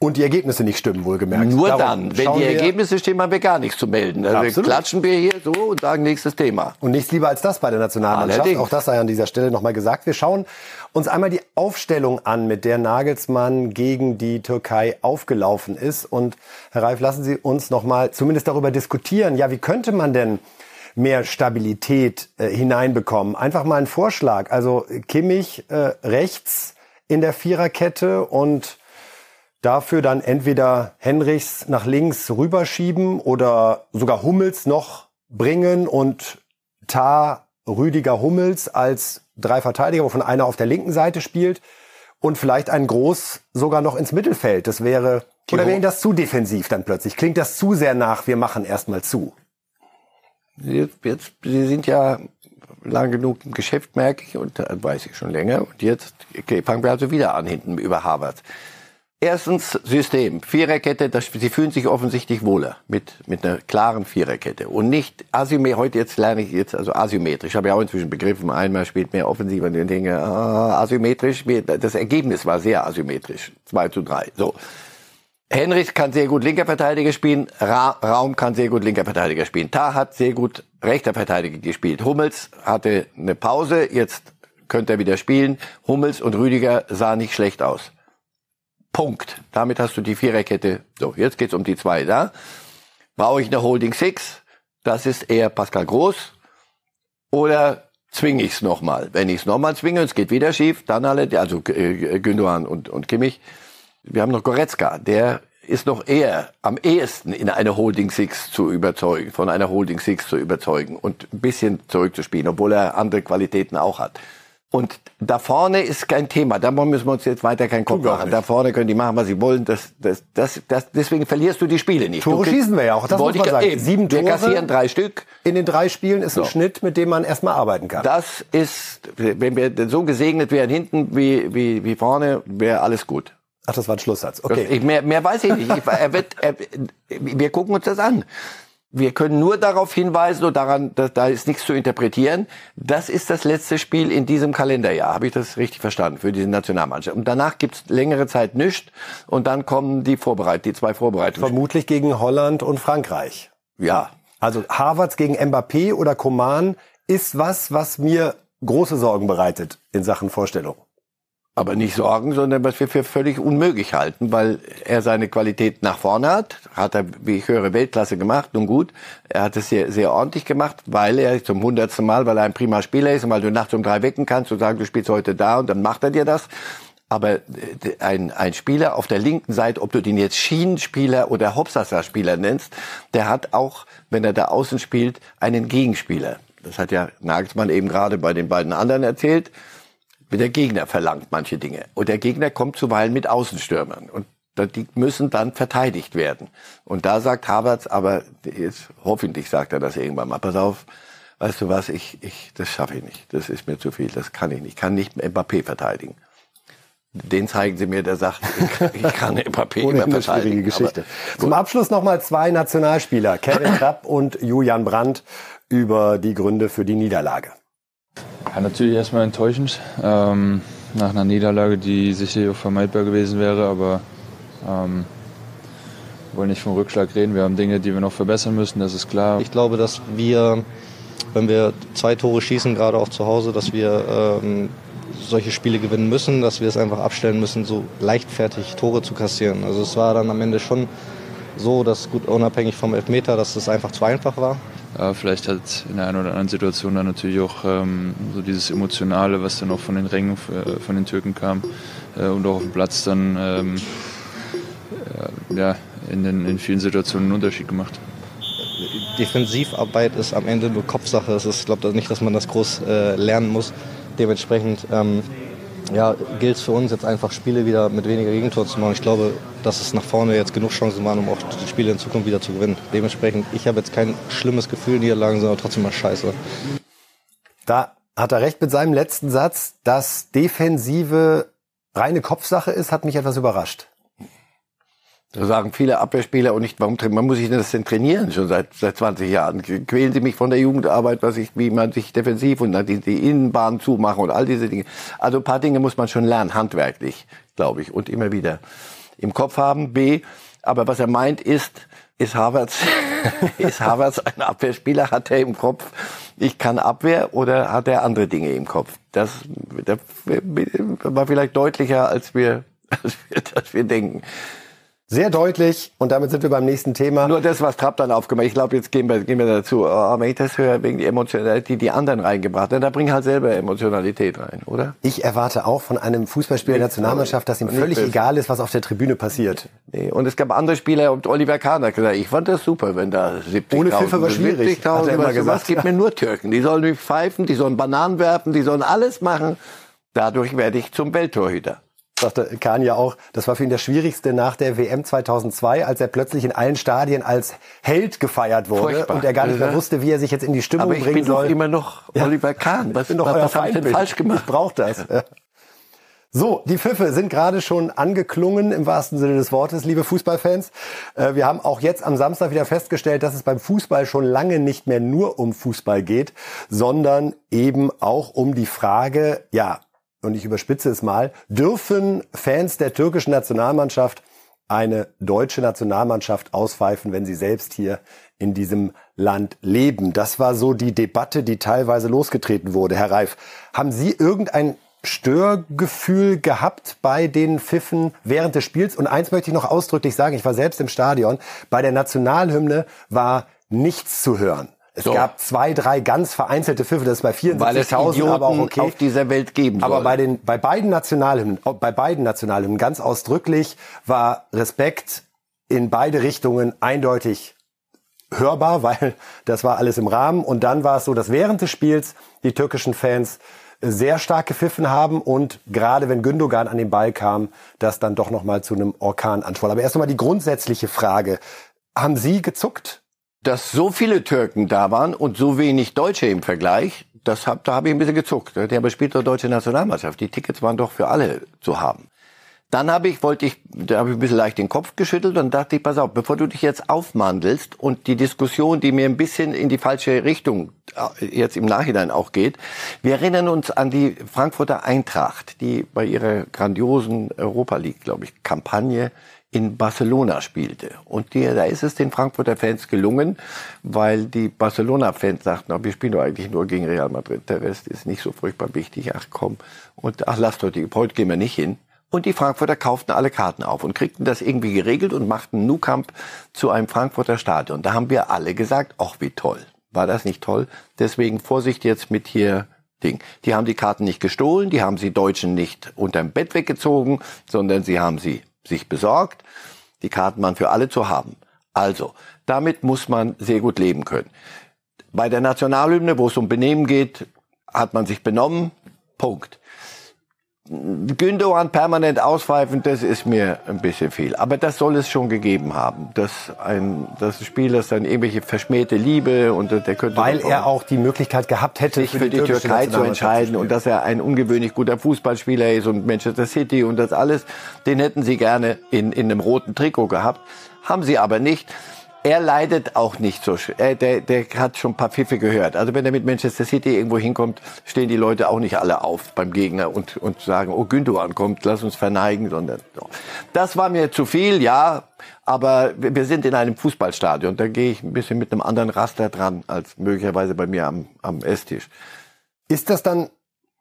Und die Ergebnisse nicht stimmen, wohlgemerkt. Nur Darum dann. Wenn die Ergebnisse stimmen, haben wir gar nichts zu melden. Also Absolut. klatschen wir hier so und sagen nächstes Thema. Und nichts lieber als das bei der Nationalmannschaft. Allerdings. Auch das sei an dieser Stelle nochmal gesagt. Wir schauen uns einmal die Aufstellung an, mit der Nagelsmann gegen die Türkei aufgelaufen ist. Und Herr Reif, lassen Sie uns nochmal zumindest darüber diskutieren. Ja, wie könnte man denn mehr Stabilität äh, hineinbekommen? Einfach mal ein Vorschlag. Also Kimmich äh, rechts in der Viererkette und dafür dann entweder Henrichs nach links rüberschieben oder sogar Hummels noch bringen und Tar, Rüdiger, Hummels als drei Verteidiger, wovon einer auf der linken Seite spielt und vielleicht ein Groß sogar noch ins Mittelfeld. Das wäre, oder wäre das zu defensiv dann plötzlich? Klingt das zu sehr nach, wir machen erstmal zu? Jetzt, jetzt, Sie sind ja lang genug im Geschäft, merke ich, und das weiß ich schon länger. Und jetzt fangen wir also wieder an hinten über Harvard. Erstens System, Viererkette, das, sie fühlen sich offensichtlich wohler mit, mit einer klaren Viererkette und nicht asymmetrisch. Heute jetzt lerne ich jetzt also asymmetrisch. Habe ja auch inzwischen begriffen, einmal spielt mehr offensiv und ich denke, ah, asymmetrisch. Das Ergebnis war sehr asymmetrisch. 2 zu 3. So. Henrich kann sehr gut linker Verteidiger spielen, Ra Raum kann sehr gut linker Verteidiger spielen. Tah hat sehr gut rechter Verteidiger gespielt. Hummels hatte eine Pause, jetzt könnte er wieder spielen. Hummels und Rüdiger sahen nicht schlecht aus. Punkt. Damit hast du die Viererkette. So, jetzt geht's um die zwei da. Brauche ich eine Holding Six? Das ist eher Pascal Groß. Oder zwinge ich es nochmal? Wenn ich es nochmal zwinge und es geht wieder schief, dann alle, also äh, Gündogan und, und Kimmich. Wir haben noch Goretzka, der ist noch eher am ehesten in eine Holding Six zu überzeugen, von einer Holding Six zu überzeugen und ein bisschen zurückzuspielen, obwohl er andere Qualitäten auch hat. Und da vorne ist kein Thema. Da müssen wir uns jetzt weiter keinen Kopf wir machen. Da vorne können die machen, was sie wollen. Das, das, das, das, deswegen verlierst du die Spiele nicht. Tore kriegst- schießen wir ja auch, das Wollte muss man ich- sagen. Eben. Sieben Wir Tore. kassieren drei Stück. In den drei Spielen ist ein So. Schnitt, mit dem man erstmal arbeiten kann. Das ist, wenn wir so gesegnet wären hinten wie, wie, wie vorne, wäre alles gut. Ach, das war ein Schlusssatz. Okay. Ich, mehr, mehr weiß ich nicht. Ich, er wird, er, wir gucken uns das an. Wir können nur darauf hinweisen und daran, dass, da ist nichts zu interpretieren. Das ist das letzte Spiel in diesem Kalenderjahr. Habe ich das richtig verstanden für diese Nationalmannschaft? Und danach gibt's längere Zeit nichts und dann kommen die Vorbereit, die zwei Vorbereitungen. Vermutlich gegen Holland und Frankreich. Ja, Also Harvards gegen Mbappé oder Coman ist was, was mir große Sorgen bereitet in Sachen Vorstellung. Aber nicht Sorgen, sondern was wir für völlig unmöglich halten, weil er seine Qualität nach vorne hat, hat er, wie ich höre, Weltklasse gemacht, nun gut, er hat es sehr, sehr ordentlich gemacht, weil er zum hundertsten Mal, weil er ein prima Spieler ist und weil du nachts um drei wecken kannst und sagen, du spielst heute da und dann macht er dir das. Aber äh, ein, ein Spieler auf der linken Seite, ob du den jetzt Schienenspieler oder Hopsasa-Spieler nennst, der hat auch, wenn er da außen spielt, einen Gegenspieler. Das hat ja Nagelsmann eben gerade bei den beiden anderen erzählt. Der Gegner verlangt manche Dinge. Und der Gegner kommt zuweilen mit Außenstürmern. Und die müssen dann verteidigt werden. Und da sagt Havertz, aber jetzt, hoffentlich sagt er das irgendwann mal, pass auf, weißt du was, ich, ich, das schaffe ich nicht. Das ist mir zu viel, das kann ich nicht. Ich kann nicht Mbappé verteidigen. Den zeigen sie mir, der sagt, ich, ich kann Mbappé immer verteidigen. schwierige Geschichte. Zum Abschluss nochmal zwei Nationalspieler, Kevin Trapp und Julian Brandt, über die Gründe für die Niederlage. Ja, natürlich erstmal enttäuschend. Ähm, nach einer Niederlage, die sicherlich auch vermeidbar gewesen wäre, aber ähm, wollen nicht vom Rückschlag reden. Wir haben Dinge, die wir noch verbessern müssen, das ist klar. Ich glaube, dass wir, wenn wir zwei Tore schießen, gerade auch zu Hause, dass wir ähm, solche Spiele gewinnen müssen, dass wir es einfach abstellen müssen, so leichtfertig Tore zu kassieren. Also es war dann am Ende schon so, dass gut unabhängig vom Elfmeter, dass es einfach zu einfach war. Ja, vielleicht hat in der einen oder anderen Situation dann natürlich auch ähm, so dieses Emotionale, was dann auch von den Rängen äh, von den Türken kam äh, und auch auf dem Platz dann ähm, äh, ja, in, den, in vielen Situationen einen Unterschied gemacht. Defensivarbeit ist am Ende nur Kopfsache. Es ist, ich glaube nicht, dass man das groß äh, lernen muss. Dementsprechend ähm, ja, gilt es für uns jetzt einfach Spiele wieder mit weniger Gegentor zu machen. Ich glaube, dass es nach vorne jetzt genug Chancen waren, um auch die Spiele in Zukunft wieder zu gewinnen. Dementsprechend, ich habe jetzt kein schlimmes Gefühl, Niederlagen sind aber trotzdem mal scheiße. Da hat er recht mit seinem letzten Satz, dass Defensive reine Kopfsache ist, hat mich etwas überrascht. Da sagen viele Abwehrspieler und nicht, warum man muss sich das denn trainieren schon seit seit 20 Jahren. Quälen Sie mich von der Jugendarbeit, was ich, wie man sich defensiv und dann die, die Innenbahn zumachen und all diese Dinge. Also ein paar Dinge muss man schon lernen, handwerklich, glaube ich, und immer wieder im Kopf haben. B, aber was er meint ist, ist Havertz, ist Havertz ein Abwehrspieler? Hat er im Kopf, ich kann Abwehr oder hat er andere Dinge im Kopf? Das, das war vielleicht deutlicher, als wir, als wir, als wir denken. Sehr deutlich. Und damit sind wir beim nächsten Thema. Nur das, was Trapp dann aufgemacht Ich glaube, jetzt gehen wir, gehen wir dazu. Aber wenn ich das höre, wegen die Emotionalität, die die anderen reingebracht haben, da bringen halt selber Emotionalität rein, oder? Ich erwarte auch von einem Fußballspieler der Nationalmannschaft, dass ihm völlig egal ist, was auf der Tribüne passiert. Nee. Und es gab andere Spieler, und Oliver Kahn hat gesagt, ich fand das super, wenn da 70.000... Ohne Pfiffe war schwierig, 70 hat er immer gesagt. Es gibt mir nur Türken. Die sollen mich pfeifen, die sollen Bananen werfen, die sollen alles machen. Dadurch werde ich zum Welttorhüter sagte Kahn ja auch, das war für ihn das Schwierigste nach der WM 2002, als er plötzlich in allen Stadien als Held gefeiert wurde Furchtbar. und er gar nicht mehr wusste, wie er sich jetzt in die Stimmung Aber ich bringen bin soll. Doch immer noch Oliver Kahn. Was, bin doch euer was ich denn falsch gemacht? Ich brauche das. So, die Pfiffe sind gerade schon angeklungen im wahrsten Sinne des Wortes, liebe Fußballfans. Äh, Wir haben auch jetzt am Samstag wieder festgestellt, dass es beim Fußball schon lange nicht mehr nur um Fußball geht, sondern eben auch um die Frage, ja, und ich überspitze es mal, dürfen Fans der türkischen Nationalmannschaft eine deutsche Nationalmannschaft auspfeifen, wenn sie selbst hier in diesem Land leben? Das war so die Debatte, die teilweise losgetreten wurde. Herr Reif, haben Sie irgendein Störgefühl gehabt bei den Pfiffen während des Spiels? Und eins möchte ich noch ausdrücklich sagen, ich war selbst im Stadion, bei der Nationalhymne war nichts zu hören. Es So. gab zwei, drei ganz vereinzelte Pfiffe, das ist bei Weil es 74.000 Idioten aber auch okay. auf dieser Welt geben soll. Aber bei den, bei beiden Nationalhymnen, oh, bei beiden Nationalhymnen ganz ausdrücklich war Respekt in beide Richtungen eindeutig hörbar, weil das war alles im Rahmen. Und dann war es so, dass während des Spiels die türkischen Fans sehr stark gepfiffen haben und gerade wenn Gündogan an den Ball kam, das dann doch noch mal zu einem Orkan anschwoll. Aber erst einmal die grundsätzliche Frage. Haben Sie gezuckt? Dass so viele Türken da waren und so wenig Deutsche im Vergleich, das hab, da habe ich ein bisschen gezuckt. Der spielt doch deutsche Nationalmannschaft. Die Tickets waren doch für alle zu haben. Dann habe ich, wollte ich, da habe ich ein bisschen leicht den Kopf geschüttelt und dachte ich, pass auf, bevor du dich jetzt aufmandelst und die Diskussion, die mir ein bisschen in die falsche Richtung äh, jetzt im Nachhinein auch geht, wir erinnern uns an die Frankfurter Eintracht, die bei ihrer grandiosen Europa League, glaube ich, Kampagne in Barcelona spielte. Und die, da ist es den Frankfurter Fans gelungen, weil die Barcelona-Fans sagten, "Ah, wir spielen doch eigentlich nur gegen Real Madrid, der Rest ist nicht so furchtbar wichtig, ach komm. Und ach, lasst doch die, heute gehen wir nicht hin. Und die Frankfurter kauften alle Karten auf und kriegten das irgendwie geregelt und machten Nou Camp zu einem Frankfurter Stadion. Da haben wir alle gesagt, ach wie toll. War das nicht toll? Deswegen Vorsicht jetzt mit hier Ding. Die haben die Karten nicht gestohlen, die haben sie Deutschen nicht unterm Bett weggezogen, sondern sie haben sie sich besorgt. Die Karten waren für alle zu haben. Also, damit muss man sehr gut leben können. Bei der Nationalhymne, wo es um Benehmen geht, hat man sich benommen. Punkt. Gündogan permanent auspfeifen, das ist mir ein bisschen viel. Aber das soll es schon gegeben haben. Das ein das Spiel, das dann irgendwelche verschmähte Liebe und der könnte Weil er auch die Möglichkeit gehabt hätte, sich für die türkische Türkei zu entscheiden und dass er ein ungewöhnlich guter Fußballspieler ist und Manchester City und das alles, den hätten sie gerne in, in einem roten Trikot gehabt, haben sie aber nicht. Er leidet auch nicht so. Er, der, der hat schon ein paar Pfiffe gehört. Also wenn er mit Manchester City irgendwo hinkommt, stehen die Leute auch nicht alle auf beim Gegner und, und sagen, oh Gündogan kommt, lass uns verneigen, sondern so. das war mir zu viel, ja. Aber wir sind in einem Fußballstadion. Da gehe ich ein bisschen mit einem anderen Raster dran als möglicherweise bei mir am, am Esstisch. Ist das dann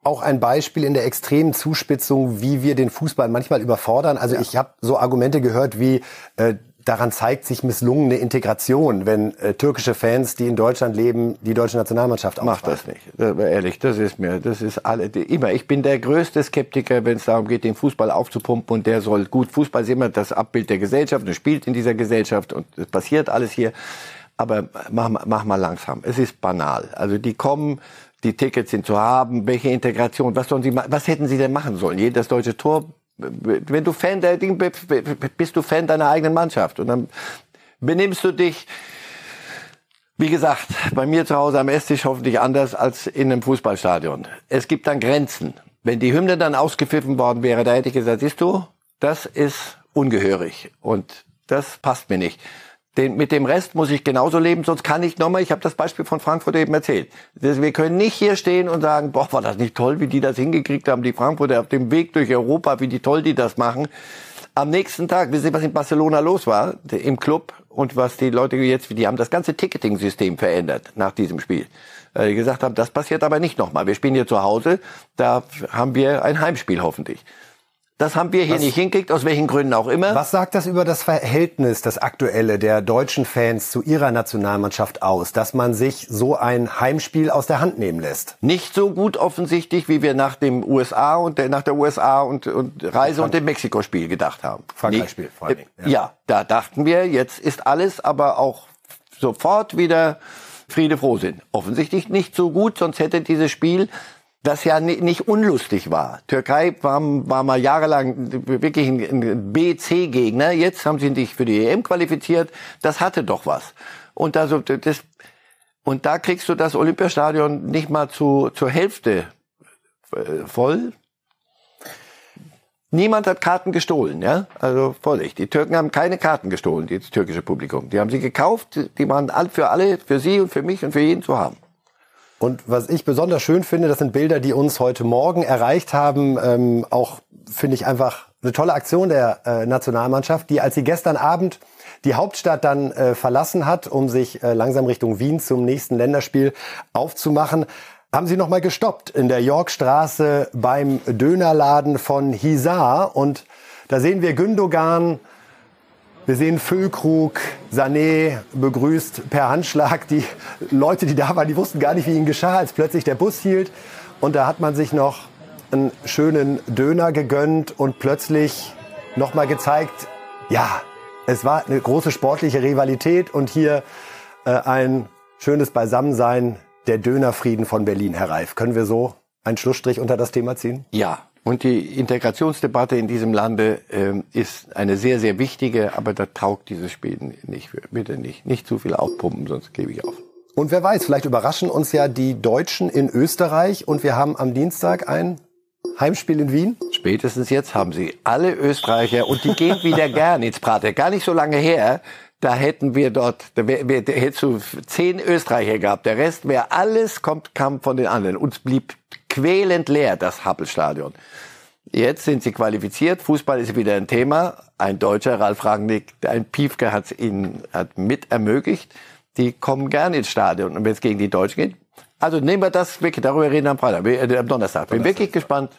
auch ein Beispiel in der extremen Zuspitzung, wie wir den Fußball manchmal überfordern? Also ja. ich habe so Argumente gehört wie äh, daran zeigt sich misslungene Integration, wenn äh, türkische Fans, die in Deutschland leben, die deutsche Nationalmannschaft Macht das nicht. Ehrlich, das ist mir, das ist alle, immer. Ich bin der größte Skeptiker, wenn es darum geht, den Fußball aufzupumpen und der soll gut. Fußball ist immer das Abbild der Gesellschaft und spielt in dieser Gesellschaft und es passiert alles hier. Aber mach, mach mal langsam. Es ist banal. Also die kommen, die Tickets sind zu haben. Welche Integration? Was sollen sie, was hätten sie denn machen sollen? Jedes deutsche Tor wenn du Fan der Ding bist, bist du Fan deiner eigenen Mannschaft und dann benimmst du dich wie gesagt, bei mir zu Hause am Esstisch hoffentlich anders als in einem Fußballstadion. Es gibt dann Grenzen. Wenn die Hymne dann ausgepfiffen worden wäre, da hätte ich gesagt, siehst du, das ist ungehörig und das passt mir nicht. Den, mit dem Rest muss ich genauso leben, sonst kann ich nochmal, ich habe das Beispiel von Frankfurt eben erzählt. Wir können nicht hier stehen und sagen, boah, war das nicht toll, wie die das hingekriegt haben, die Frankfurter auf dem Weg durch Europa, wie die toll die das machen. Am nächsten Tag, wissen Sie, was in Barcelona los war, im Club und was die Leute jetzt, die haben das ganze Ticketing-System verändert nach diesem Spiel. Äh, die gesagt haben, das passiert aber nicht nochmal. Wir spielen hier zu Hause, da haben wir ein Heimspiel hoffentlich. Das haben wir hier was, nicht hinkriegt, aus welchen Gründen auch immer. Was sagt das über das Verhältnis, das aktuelle der deutschen Fans zu ihrer Nationalmannschaft aus, dass man sich so ein Heimspiel aus der Hand nehmen lässt? Nicht so gut offensichtlich, wie wir nach dem USA und der, nach der USA und, und Reise Frank und dem Mexiko-Spiel gedacht haben. Frankreich-Spiel vor allem. Ja. ja, da dachten wir, jetzt ist alles aber auch sofort wieder Friede froh sind. Offensichtlich nicht so gut, sonst hätte dieses Spiel das ja nicht unlustig war. Türkei war, war mal jahrelang wirklich ein B-C-Gegner. Jetzt haben sie sich für die EM qualifiziert. Das hatte doch was. Und also das und da kriegst du das Olympiastadion nicht mal zu, zur Hälfte äh, voll. Niemand hat Karten gestohlen, ja? Also Vorsicht. Die Türken haben keine Karten gestohlen, das türkische Publikum. Die haben sie gekauft, die waren für alle, für sie und für mich und für jeden zu haben. Und was ich besonders schön finde, das sind Bilder, die uns heute Morgen erreicht haben. Ähm, auch finde ich einfach eine tolle Aktion der äh, Nationalmannschaft, die als sie gestern Abend die Hauptstadt dann äh, verlassen hat, um sich äh, langsam Richtung Wien zum nächsten Länderspiel aufzumachen, haben sie nochmal gestoppt in der Yorkstraße beim Dönerladen von Hisar. Und da sehen wir Gündogan, wir sehen Füllkrug, Sané begrüßt per Handschlag. Die Leute, die da waren, die wussten gar nicht, wie ihnen geschah, als plötzlich der Bus hielt. Und da hat man sich noch einen schönen Döner gegönnt und plötzlich nochmal gezeigt, ja, es war eine große sportliche Rivalität und hier äh, ein schönes Beisammensein der Dönerfrieden von Berlin, Herr Reif. Können wir so einen Schlussstrich unter das Thema ziehen? Ja, und die Integrationsdebatte in diesem Lande ähm, ist eine sehr, sehr wichtige, aber da taugt dieses Spiel nicht. Bitte nicht. Nicht zu viel aufpumpen, sonst gebe ich auf. Und wer weiß, vielleicht überraschen uns ja die Deutschen in Österreich und wir haben am Dienstag ein Heimspiel in Wien? Spätestens jetzt haben sie alle Österreicher und die gehen wieder gern ins Prater. Gar nicht so lange her. Da hätten wir dort, da, wär, wär, da hättest du zehn Österreicher gehabt. Der Rest wäre alles kommt, kam von den anderen. Uns blieb quälend leer, das Happelstadion. Jetzt sind sie qualifiziert. Fußball ist wieder ein Thema. Ein Deutscher, Ralf Rangnick, ein Piefke hat es ihnen hat mit ermöglicht. Die kommen gerne ins Stadion. Und wenn es gegen die Deutschen geht, also nehmen wir das wirklich, darüber reden am Freitag, äh, am Donnerstag. Bin wirklich gespannt,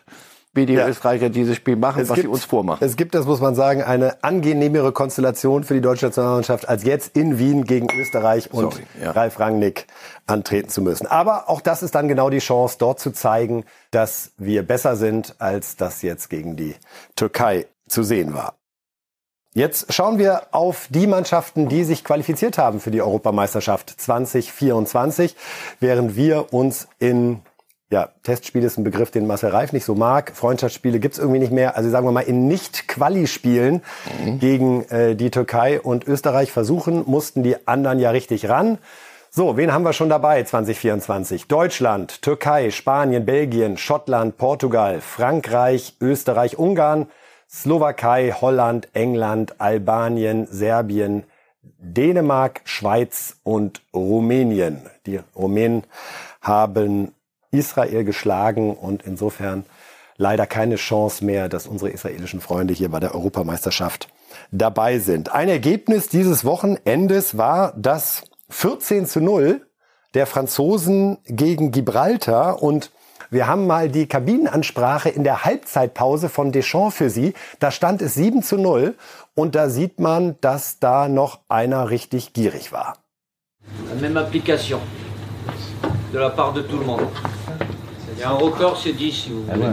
wie die ja. Österreicher dieses Spiel machen, es was gibt, sie uns vormachen. Es gibt, das muss man sagen, eine angenehmere Konstellation für die deutsche Nationalmannschaft, als jetzt in Wien gegen Österreich und Sorry, ja. Ralf Rangnick antreten zu müssen. Aber auch das ist dann genau die Chance, dort zu zeigen, dass wir besser sind, als das jetzt gegen die Türkei zu sehen war. Jetzt schauen wir auf die Mannschaften, die sich qualifiziert haben für die Europameisterschaft 2024, während wir uns in ja, Testspiel ist ein Begriff, den Marcel Reif nicht so mag. Freundschaftsspiele gibt's irgendwie nicht mehr. Also sagen wir mal, in Nicht-Quali-Spielen mhm. gegen äh, die Türkei und Österreich versuchen, mussten die anderen ja richtig ran. So, wen haben wir schon dabei 2024? Deutschland, Türkei, Spanien, Belgien, Schottland, Portugal, Frankreich, Österreich, Ungarn, Slowakei, Holland, England, Albanien, Serbien, Dänemark, Schweiz und Rumänien. Die Rumänen haben Israel geschlagen und insofern leider keine Chance mehr, dass unsere israelischen Freunde hier bei der Europameisterschaft dabei sind. Ein Ergebnis dieses Wochenendes war das 14 zu 0 der Franzosen gegen Gibraltar und wir haben mal die Kabinenansprache in der Halbzeitpause von Deschamps für Sie. Da stand es 7 zu 0 und da sieht man, dass da noch einer richtig gierig war. Même application de la part de tout le monde. Il y a un record, c'est 10 si vous voulez.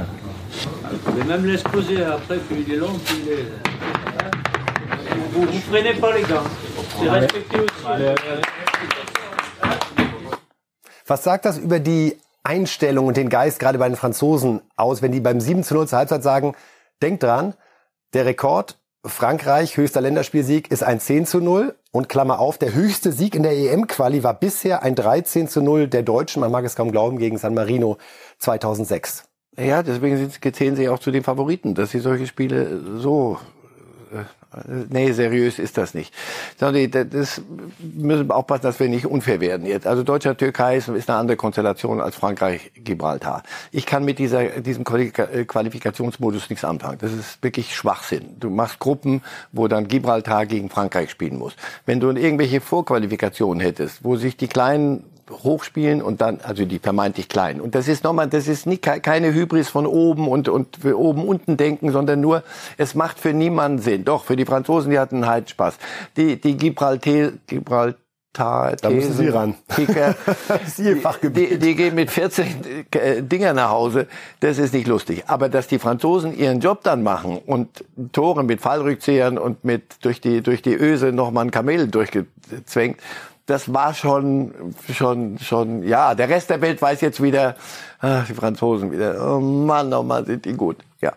Vous pouvez même l'exploser après, plus il est long, plus il est... Vous, vous freinez pas les gars. C'est respecté aussi. Was sagt das über die Einstellung und den Geist gerade bei den Franzosen aus, wenn die beim 7 zu 0 zur Halbzeit sagen, denkt dran, der Rekord Frankreich, höchster Länderspielsieg, ist ein 10 zu 0. Und Klammer auf, der höchste Sieg in der EM-Quali war bisher ein 13 zu 0 der Deutschen, man mag es kaum glauben, gegen San Marino 2006. Ja, deswegen zählen sie auch zu den Favoriten, dass sie solche Spiele so nee, seriös ist das nicht. Das müssen wir aufpassen, dass wir nicht unfair werden jetzt. Also Deutschland, Türkei ist eine andere Konstellation als Frankreich, Gibraltar. Ich kann mit dieser, diesem äh, Qualifikationsmodus nichts anfangen. Das ist wirklich Schwachsinn. Du machst Gruppen, wo dann Gibraltar gegen Frankreich spielen muss. Wenn du irgendwelche Vorqualifikationen hättest, wo sich die kleinen hochspielen und dann, also die vermeintlich kleinen. Und das ist nochmal, das ist nicht, keine Hybris von oben und, und oben unten denken, sondern nur, es macht für niemanden Sinn. Doch, für die Franzosen, die hatten halt Spaß. Die, die Gibraltar, Gibraltar, da müssen Sie ran. Kicker, die, die gehen mit 14 äh, Dinger nach Hause. Das ist nicht lustig. Aber dass die Franzosen ihren Job dann machen und Tore mit Fallrückziehern und mit durch die durch die Öse nochmal ein Kamel durchgezwängt, das war schon, schon, schon, ja, der Rest der Welt weiß jetzt wieder, ach, die Franzosen wieder, oh Mann, oh Mann, sind die gut, ja.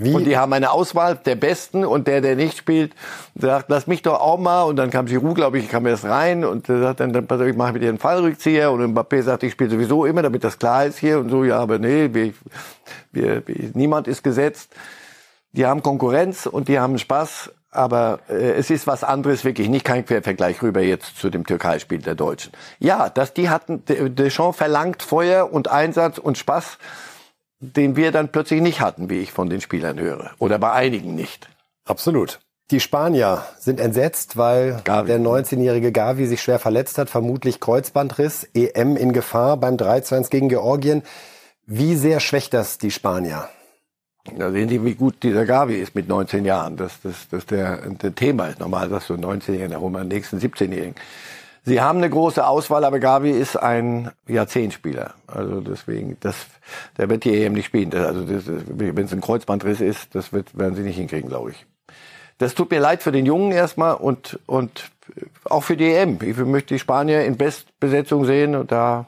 Wie? Und die haben eine Auswahl der Besten und der, der nicht spielt, sagt, lass mich doch auch mal. Und dann kam Giroud, glaube ich, kam erst rein und der sagt dann, dann pass auf, ich mache mit dir einen Fallrückzieher. Und Mbappé sagt, ich spiele sowieso immer, damit das klar ist hier. Und so, ja, aber nee, wir, wir, wir, niemand ist gesetzt. Die haben Konkurrenz und die haben Spaß aber äh, es ist was anderes wirklich, nicht kein Quervergleich rüber jetzt zu dem Türkei-Spiel der Deutschen. Ja, dass die hatten, Deschamps verlangt Feuer und Einsatz und Spaß, den wir dann plötzlich nicht hatten, wie ich von den Spielern höre. Oder bei einigen nicht. Absolut. Die Spanier sind entsetzt, weil Gavi. der 19-jährige Gavi sich schwer verletzt hat, vermutlich Kreuzbandriss, EM in Gefahr beim 3-2 gegen Georgien. Wie sehr schwächt das die Spanier? Da sehen Sie, wie gut dieser Gavi ist mit 19 Jahren. Das, das, das der, der Thema ist normal, dass so 19-Jährigen herum am nächsten 17-Jährigen. Sie haben eine große Auswahl, aber Gavi ist ein Jahrzehntspieler. Also deswegen, das, der wird die EM nicht spielen. Also wenn es ein Kreuzbandriss ist, das wird, werden sie nicht hinkriegen, glaube ich. Das tut mir leid für den Jungen erstmal und, und auch für die EM. Ich möchte die Spanier in Bestbesetzung sehen und da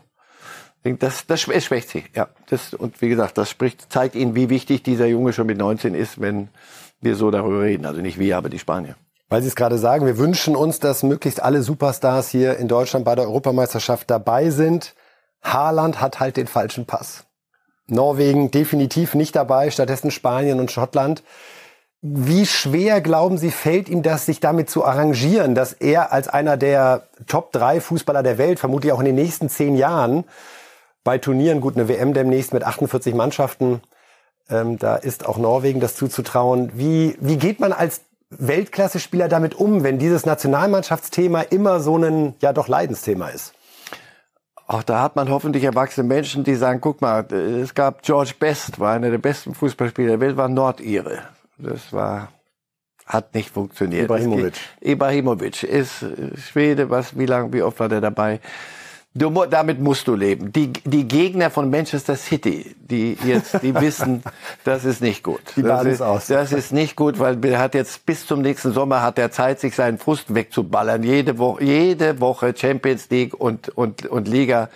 das, das schwächt sie, ja. Das, und wie gesagt, das spricht, zeigt Ihnen, wie wichtig dieser Junge schon mit 19 ist, wenn wir so darüber reden. Also nicht wir, aber die Spanier. Weil Sie es gerade sagen, wir wünschen uns, dass möglichst alle Superstars hier in Deutschland bei der Europameisterschaft dabei sind. Haaland hat halt den falschen Pass. Norwegen definitiv nicht dabei, stattdessen Spanien und Schottland. Wie schwer, glauben Sie, fällt ihm das, sich damit zu arrangieren, dass er als einer der Top 3 Fußballer der Welt, vermutlich auch in den nächsten zehn Jahren, bei Turnieren, gut, eine WM demnächst mit 48 Mannschaften, ähm, da ist auch Norwegen das zuzutrauen. Wie, wie geht man als Weltklasse-Spieler damit um, wenn dieses Nationalmannschaftsthema immer so ein, ja doch Leidensthema ist? Auch da hat man hoffentlich erwachsene Menschen, die sagen, guck mal, es gab George Best, war einer der besten Fußballspieler der Welt, war Nordire. Das war, hat nicht funktioniert. Ibrahimovic. Ibrahimovic ist Schwede, was, wie lange, wie oft war der dabei? Du, damit musst du leben. Die, die Gegner von Manchester City, die jetzt, die wissen, das ist nicht gut. Die das ist, aus. Das ist nicht gut, weil er hat jetzt bis zum nächsten Sommer hat er Zeit, sich seinen Frust wegzuballern. Jede Woche, jede Woche Champions League und, und, und Liga.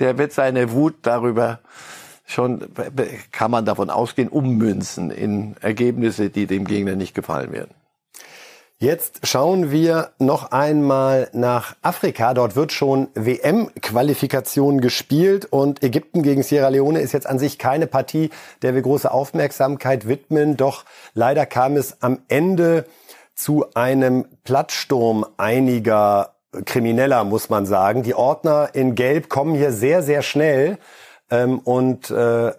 Der wird seine Wut darüber schon, kann man davon ausgehen, ummünzen in Ergebnisse, die dem Gegner nicht gefallen werden. Jetzt schauen wir noch einmal nach Afrika. Dort wird schon WM-Qualifikation gespielt und Ägypten gegen Sierra Leone ist jetzt an sich keine Partie, der wir große Aufmerksamkeit widmen. Doch leider kam es am Ende zu einem Plattsturm einiger Krimineller, muss man sagen. Die Ordner in Gelb kommen hier sehr, sehr schnell ähm, und äh,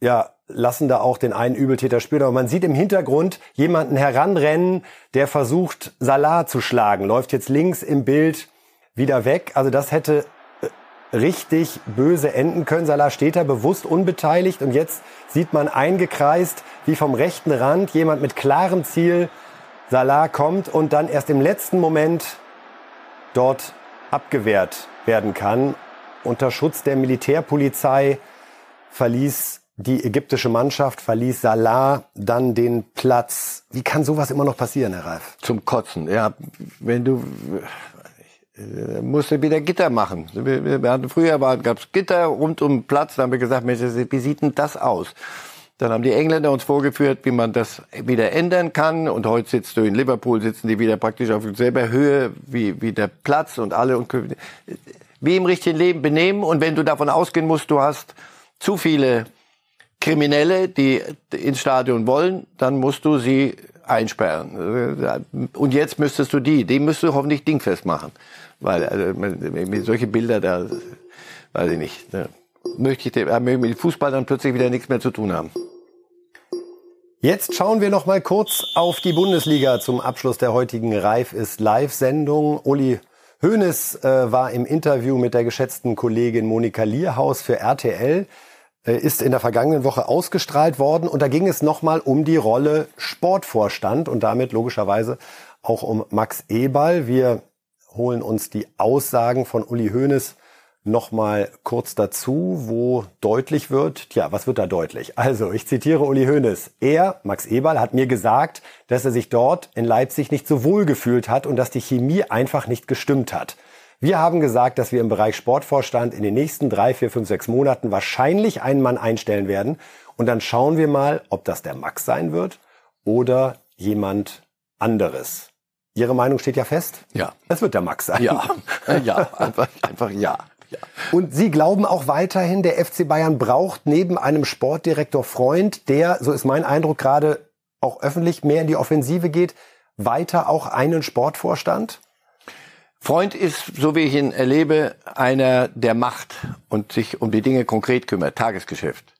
ja, lassen da auch den einen Übeltäter spüren. Aber man sieht im Hintergrund jemanden heranrennen, der versucht, Salah zu schlagen. Läuft jetzt links im Bild wieder weg. Also das hätte äh, richtig böse enden können. Salah steht da bewusst unbeteiligt und jetzt sieht man eingekreist, wie vom rechten Rand jemand mit klarem Ziel Salah kommt und dann erst im letzten Moment dort abgewehrt werden kann. Unter Schutz der Militärpolizei verließ die ägyptische Mannschaft, verließ Salah dann den Platz. Wie kann sowas immer noch passieren, Herr Reif? Zum Kotzen, ja. Wenn du äh, musste wieder Gitter machen. Wir, wir hatten früher gab es Gitter rund um den Platz, da haben wir gesagt, Mensch, wie sieht denn das aus? Dann haben die Engländer uns vorgeführt, wie man das wieder ändern kann. Und heute sitzt du in Liverpool, sitzen die wieder praktisch auf selber Höhe wie, wie der Platz und alle und wie im richtigen Leben benehmen. Und wenn du davon ausgehen musst, du hast zu viele Kriminelle, die ins Stadion wollen, dann musst du sie einsperren. Und jetzt müsstest du die, die müsstest du hoffentlich dingfest machen. Weil also, solche Bilder, da weiß ich nicht. Da möchte ich äh, mit Fußball dann plötzlich wieder nichts mehr zu tun haben. Jetzt schauen wir noch mal kurz auf die Bundesliga zum Abschluss der heutigen Reif ist Live-Sendung. Uli Hoeneß äh, war im Interview mit der geschätzten Kollegin Monika Lierhaus für RTL ist in der vergangenen Woche ausgestrahlt worden und da ging es nochmal um die Rolle Sportvorstand und damit logischerweise auch um Max Eberl. Wir holen uns die Aussagen von Uli Hoeneß nochmal kurz dazu, wo deutlich wird, tja, was wird da deutlich? Also, ich zitiere Uli Hoeneß. Er, Max Eberl, hat mir gesagt, dass er sich dort in Leipzig nicht so wohl gefühlt hat und dass die Chemie einfach nicht gestimmt hat. Wir haben gesagt, dass wir im Bereich Sportvorstand in den nächsten drei, vier, fünf, sechs Monaten wahrscheinlich einen Mann einstellen werden. Und dann schauen wir mal, ob das der Max sein wird oder jemand anderes. Ihre Meinung steht ja fest? Ja. Es wird der Max sein. Ja, ja, einfach, einfach ja. ja. Und Sie glauben auch weiterhin, der FC Bayern braucht neben einem Sportdirektor Freund, der, so ist mein Eindruck gerade, auch öffentlich mehr in die Offensive geht, weiter auch einen Sportvorstand? Freund ist, so wie ich ihn erlebe, einer, der macht und sich um die Dinge konkret kümmert, Tagesgeschäft.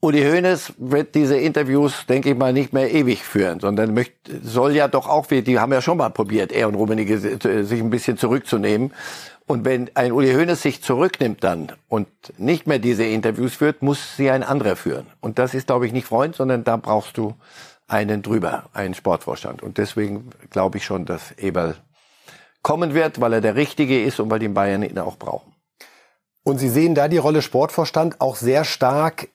Uli Hoeneß wird diese Interviews, denke ich mal, nicht mehr ewig führen, sondern möchte, soll ja doch auch, die haben ja schon mal probiert, er und Rummenigge, sich ein bisschen zurückzunehmen. Und wenn ein Uli Hoeneß sich zurücknimmt dann und nicht mehr diese Interviews führt, muss sie ein anderer führen. Und das ist, glaube ich, nicht Freund, sondern da brauchst du einen drüber, einen Sportvorstand. Und deswegen glaube ich schon, dass Eberl kommen wird, weil er der Richtige ist und weil die Bayern ihn auch brauchen. Und Sie sehen da die Rolle Sportvorstand auch sehr stark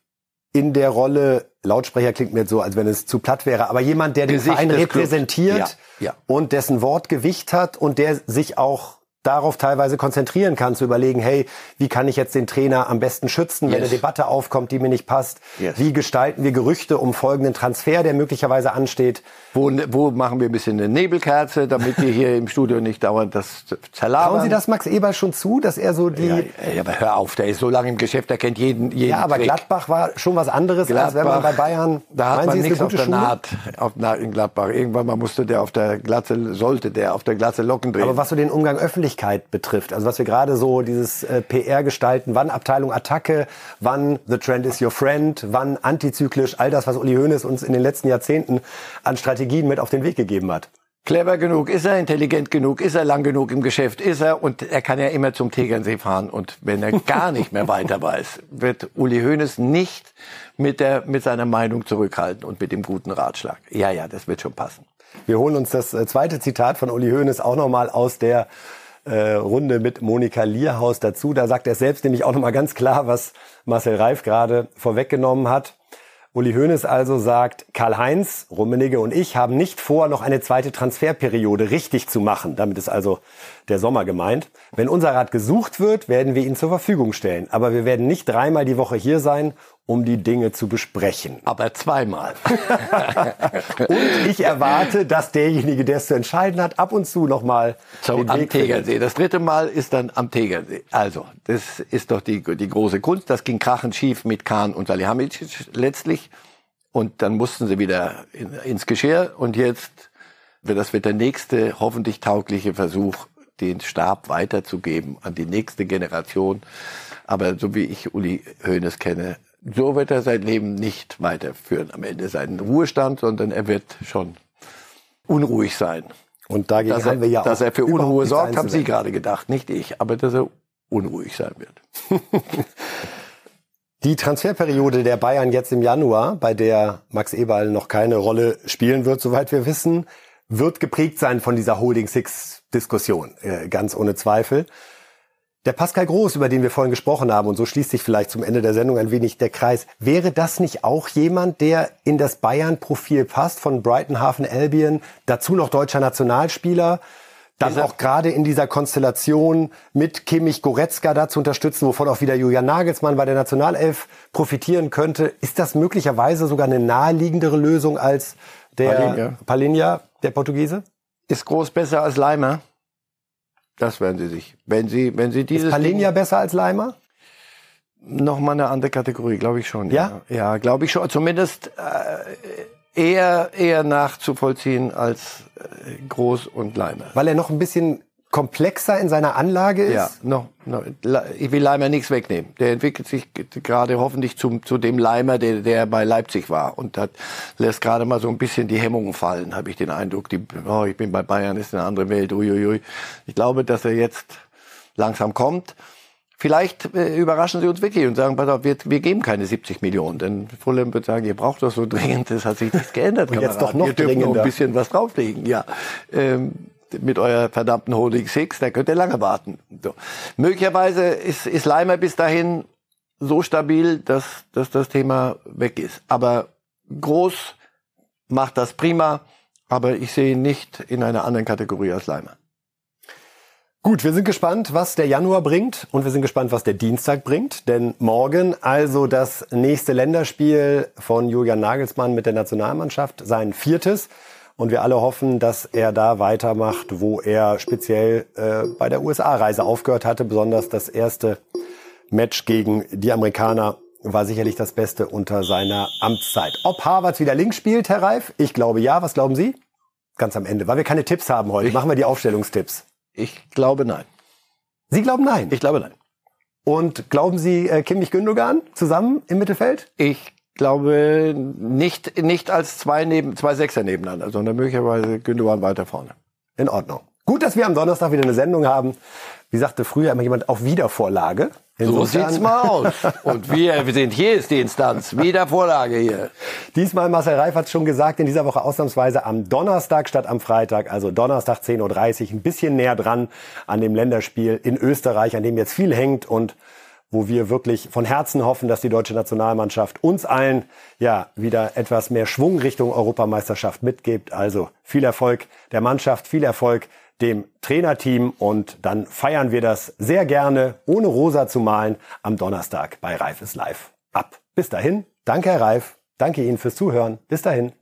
in der Rolle, Lautsprecher klingt mir jetzt so, als wenn es zu platt wäre, aber jemand, der den Gesicht Verein repräsentiert. Ja, ja. und dessen Wort Gewicht hat und der sich auch darauf teilweise konzentrieren kann, zu überlegen, hey, wie kann ich jetzt den Trainer am besten schützen, wenn Yes. eine Debatte aufkommt, die mir nicht passt? Yes. Wie gestalten wir Gerüchte um folgenden Transfer, der möglicherweise ansteht? Wo, wo machen wir ein bisschen eine Nebelkerze, damit wir hier im Studio nicht dauernd das zerlabern? Trauen Sie das Max Eberl schon zu, dass er so die... Ja, ja, aber hör auf, der ist so lange im Geschäft, der kennt jeden, jeden Ja, aber Trick. Gladbach war schon was anderes, als wenn man bei Bayern... Da hat Meinen man Sie, nichts auf der Schule? Naht, auf, na, in Gladbach. Irgendwann mal musste der auf der Glatze, sollte der auf der Glatze Locken drehen. Aber was so den Umgang Öffentlichkeit betrifft, also was wir gerade so dieses äh, PR gestalten, wann Abteilung Attacke, wann The Trend is your friend, wann antizyklisch, all das, was Uli Hoeneß uns in den letzten Jahrzehnten an Strategien mit auf den Weg gegeben hat. Clever genug, ist er intelligent genug, ist er lang genug im Geschäft, ist er und er kann ja immer zum Tegernsee fahren und wenn er gar nicht mehr weiter weiß, wird Uli Hoeneß nicht mit der mit seiner Meinung zurückhalten und mit dem guten Ratschlag. Ja, ja, das wird schon passen. Wir holen uns das äh, zweite Zitat von Uli Hoeneß auch nochmal aus der äh, Runde mit Monika Lierhaus dazu. Da sagt er selbst nämlich auch nochmal ganz klar, was Marcel Reif gerade vorweggenommen hat. Uli Hoeneß also sagt, Karl-Heinz, Rummenigge und ich haben nicht vor, noch eine zweite Transferperiode richtig zu machen. Damit ist also der Sommer gemeint. Wenn unser Rat gesucht wird, werden wir ihn zur Verfügung stellen. Aber wir werden nicht dreimal die Woche hier sein, um die Dinge zu besprechen. Aber zweimal. Und ich erwarte, dass derjenige, der es zu entscheiden hat, ab und zu nochmal So, den am Weg findet. Tegernsee. Das dritte Mal ist dann am Tegernsee. Also, das ist doch die, die große Kunst. Das ging krachend schief mit Kahn und Salihamidzic letztlich. Und dann mussten sie wieder in, ins Geschirr. Und jetzt Das wird der nächste hoffentlich taugliche Versuch, den Stab weiterzugeben an die nächste Generation. Aber so wie ich Uli Hoeneß kenne, so wird er sein Leben nicht weiterführen am Ende seinen Ruhestand, sondern er wird schon unruhig sein. Und dagegen dass er, haben wir ja dass er für Unruhe sorgt, haben Sie gerade gedacht, nicht ich, aber dass er unruhig sein wird. Die Transferperiode der Bayern jetzt im Januar, bei der Max Eberl noch keine Rolle spielen wird, soweit wir wissen, wird geprägt sein von dieser Holding Six Diskussion, äh, ganz ohne Zweifel. Der Pascal Groß, über den wir vorhin gesprochen haben, und so schließt sich vielleicht zum Ende der Sendung ein wenig der Kreis, wäre das nicht auch jemand, der in das Bayern-Profil passt, von Brighton Hafen Albion, dazu noch deutscher Nationalspieler, dann auch gerade in dieser Konstellation mit Kimmich Goretzka da zu unterstützen, wovon auch wieder Julian Nagelsmann bei der Nationalelf profitieren könnte. Ist das möglicherweise sogar eine naheliegendere Lösung als der Palinha. Palinha, der Portugiese? Ist Groß besser als Leimer? Das werden Sie sich. Wenn Sie, wenn Sie dieses Ist Palinha besser als Leimer? noch mal eine andere Kategorie, glaube ich schon. Ja? Ja, ja glaube ich schon. Zumindest äh, eher eher nachzuvollziehen als äh, Groß und Leimer. Weil er noch ein bisschen komplexer in seiner Anlage ist? Ja, noch, noch, ich will Leimer nichts wegnehmen. Der entwickelt sich gerade hoffentlich zum, zu dem Leimer, der, der bei Leipzig war und hat, lässt gerade mal so ein bisschen die Hemmungen fallen, habe ich den Eindruck. Die, oh, ich bin bei Bayern, ist eine andere Welt, uiuiui. Ich glaube, dass er jetzt langsam kommt. Vielleicht äh, überraschen sie uns wirklich und sagen, pass auf, wir, wir geben keine 70 Millionen. Denn Fulham wird sagen, ihr braucht das so dringend, es hat sich nichts geändert. Und jetzt Kamerad. doch noch wir dringender. ein bisschen was drauflegen. Ja, ähm, mit eurer verdammten Holding Six, da könnt ihr lange warten. So. Möglicherweise ist, ist Leimer bis dahin so stabil, dass, dass das Thema weg ist. Aber Groß macht das prima, aber ich sehe ihn nicht in einer anderen Kategorie als Leimer. Gut, wir sind gespannt, was der Januar bringt und wir sind gespannt, was der Dienstag bringt. Denn morgen also das nächste Länderspiel von Julian Nagelsmann mit der Nationalmannschaft, sein viertes. Und wir alle hoffen, dass er da weitermacht, wo er speziell äh, bei der USA-Reise aufgehört hatte. Besonders das erste Match gegen die Amerikaner war sicherlich das Beste unter seiner Amtszeit. Ob Harvard wieder links spielt, Herr Reif? Ich glaube ja. Was glauben Sie? Ganz am Ende, weil wir keine Tipps haben heute. Machen wir die Aufstellungstipps. Ich glaube nein. Sie glauben nein. Ich glaube nein. Und glauben Sie äh, Kimmich Gündogan zusammen im Mittelfeld? Ich glaube nicht, nicht als zwei, neben, zwei Sechser nebeneinander, sondern möglicherweise Gündogan weiter vorne. In Ordnung. Gut, dass wir am Donnerstag wieder eine Sendung haben. Wie sagte früher immer jemand, auf Wiedervorlage. So Insofern- sieht's mal aus. Und wir, wir sind hier ist die Instanz. Wieder Vorlage hier. Diesmal, Marcel Reif hat es schon gesagt, in dieser Woche ausnahmsweise am Donnerstag statt am Freitag, also Donnerstag 10.30 Uhr, ein bisschen näher dran an dem Länderspiel in Österreich, an dem jetzt viel hängt und wo wir wirklich von Herzen hoffen, dass die deutsche Nationalmannschaft uns allen ja wieder etwas mehr Schwung Richtung Europameisterschaft mitgibt. Also viel Erfolg der Mannschaft, viel Erfolg dem Trainerteam und dann feiern wir das sehr gerne, ohne rosa zu malen, am Donnerstag bei Reif ist live ab. Bis dahin, danke Herr Reif, danke Ihnen fürs Zuhören. Bis dahin.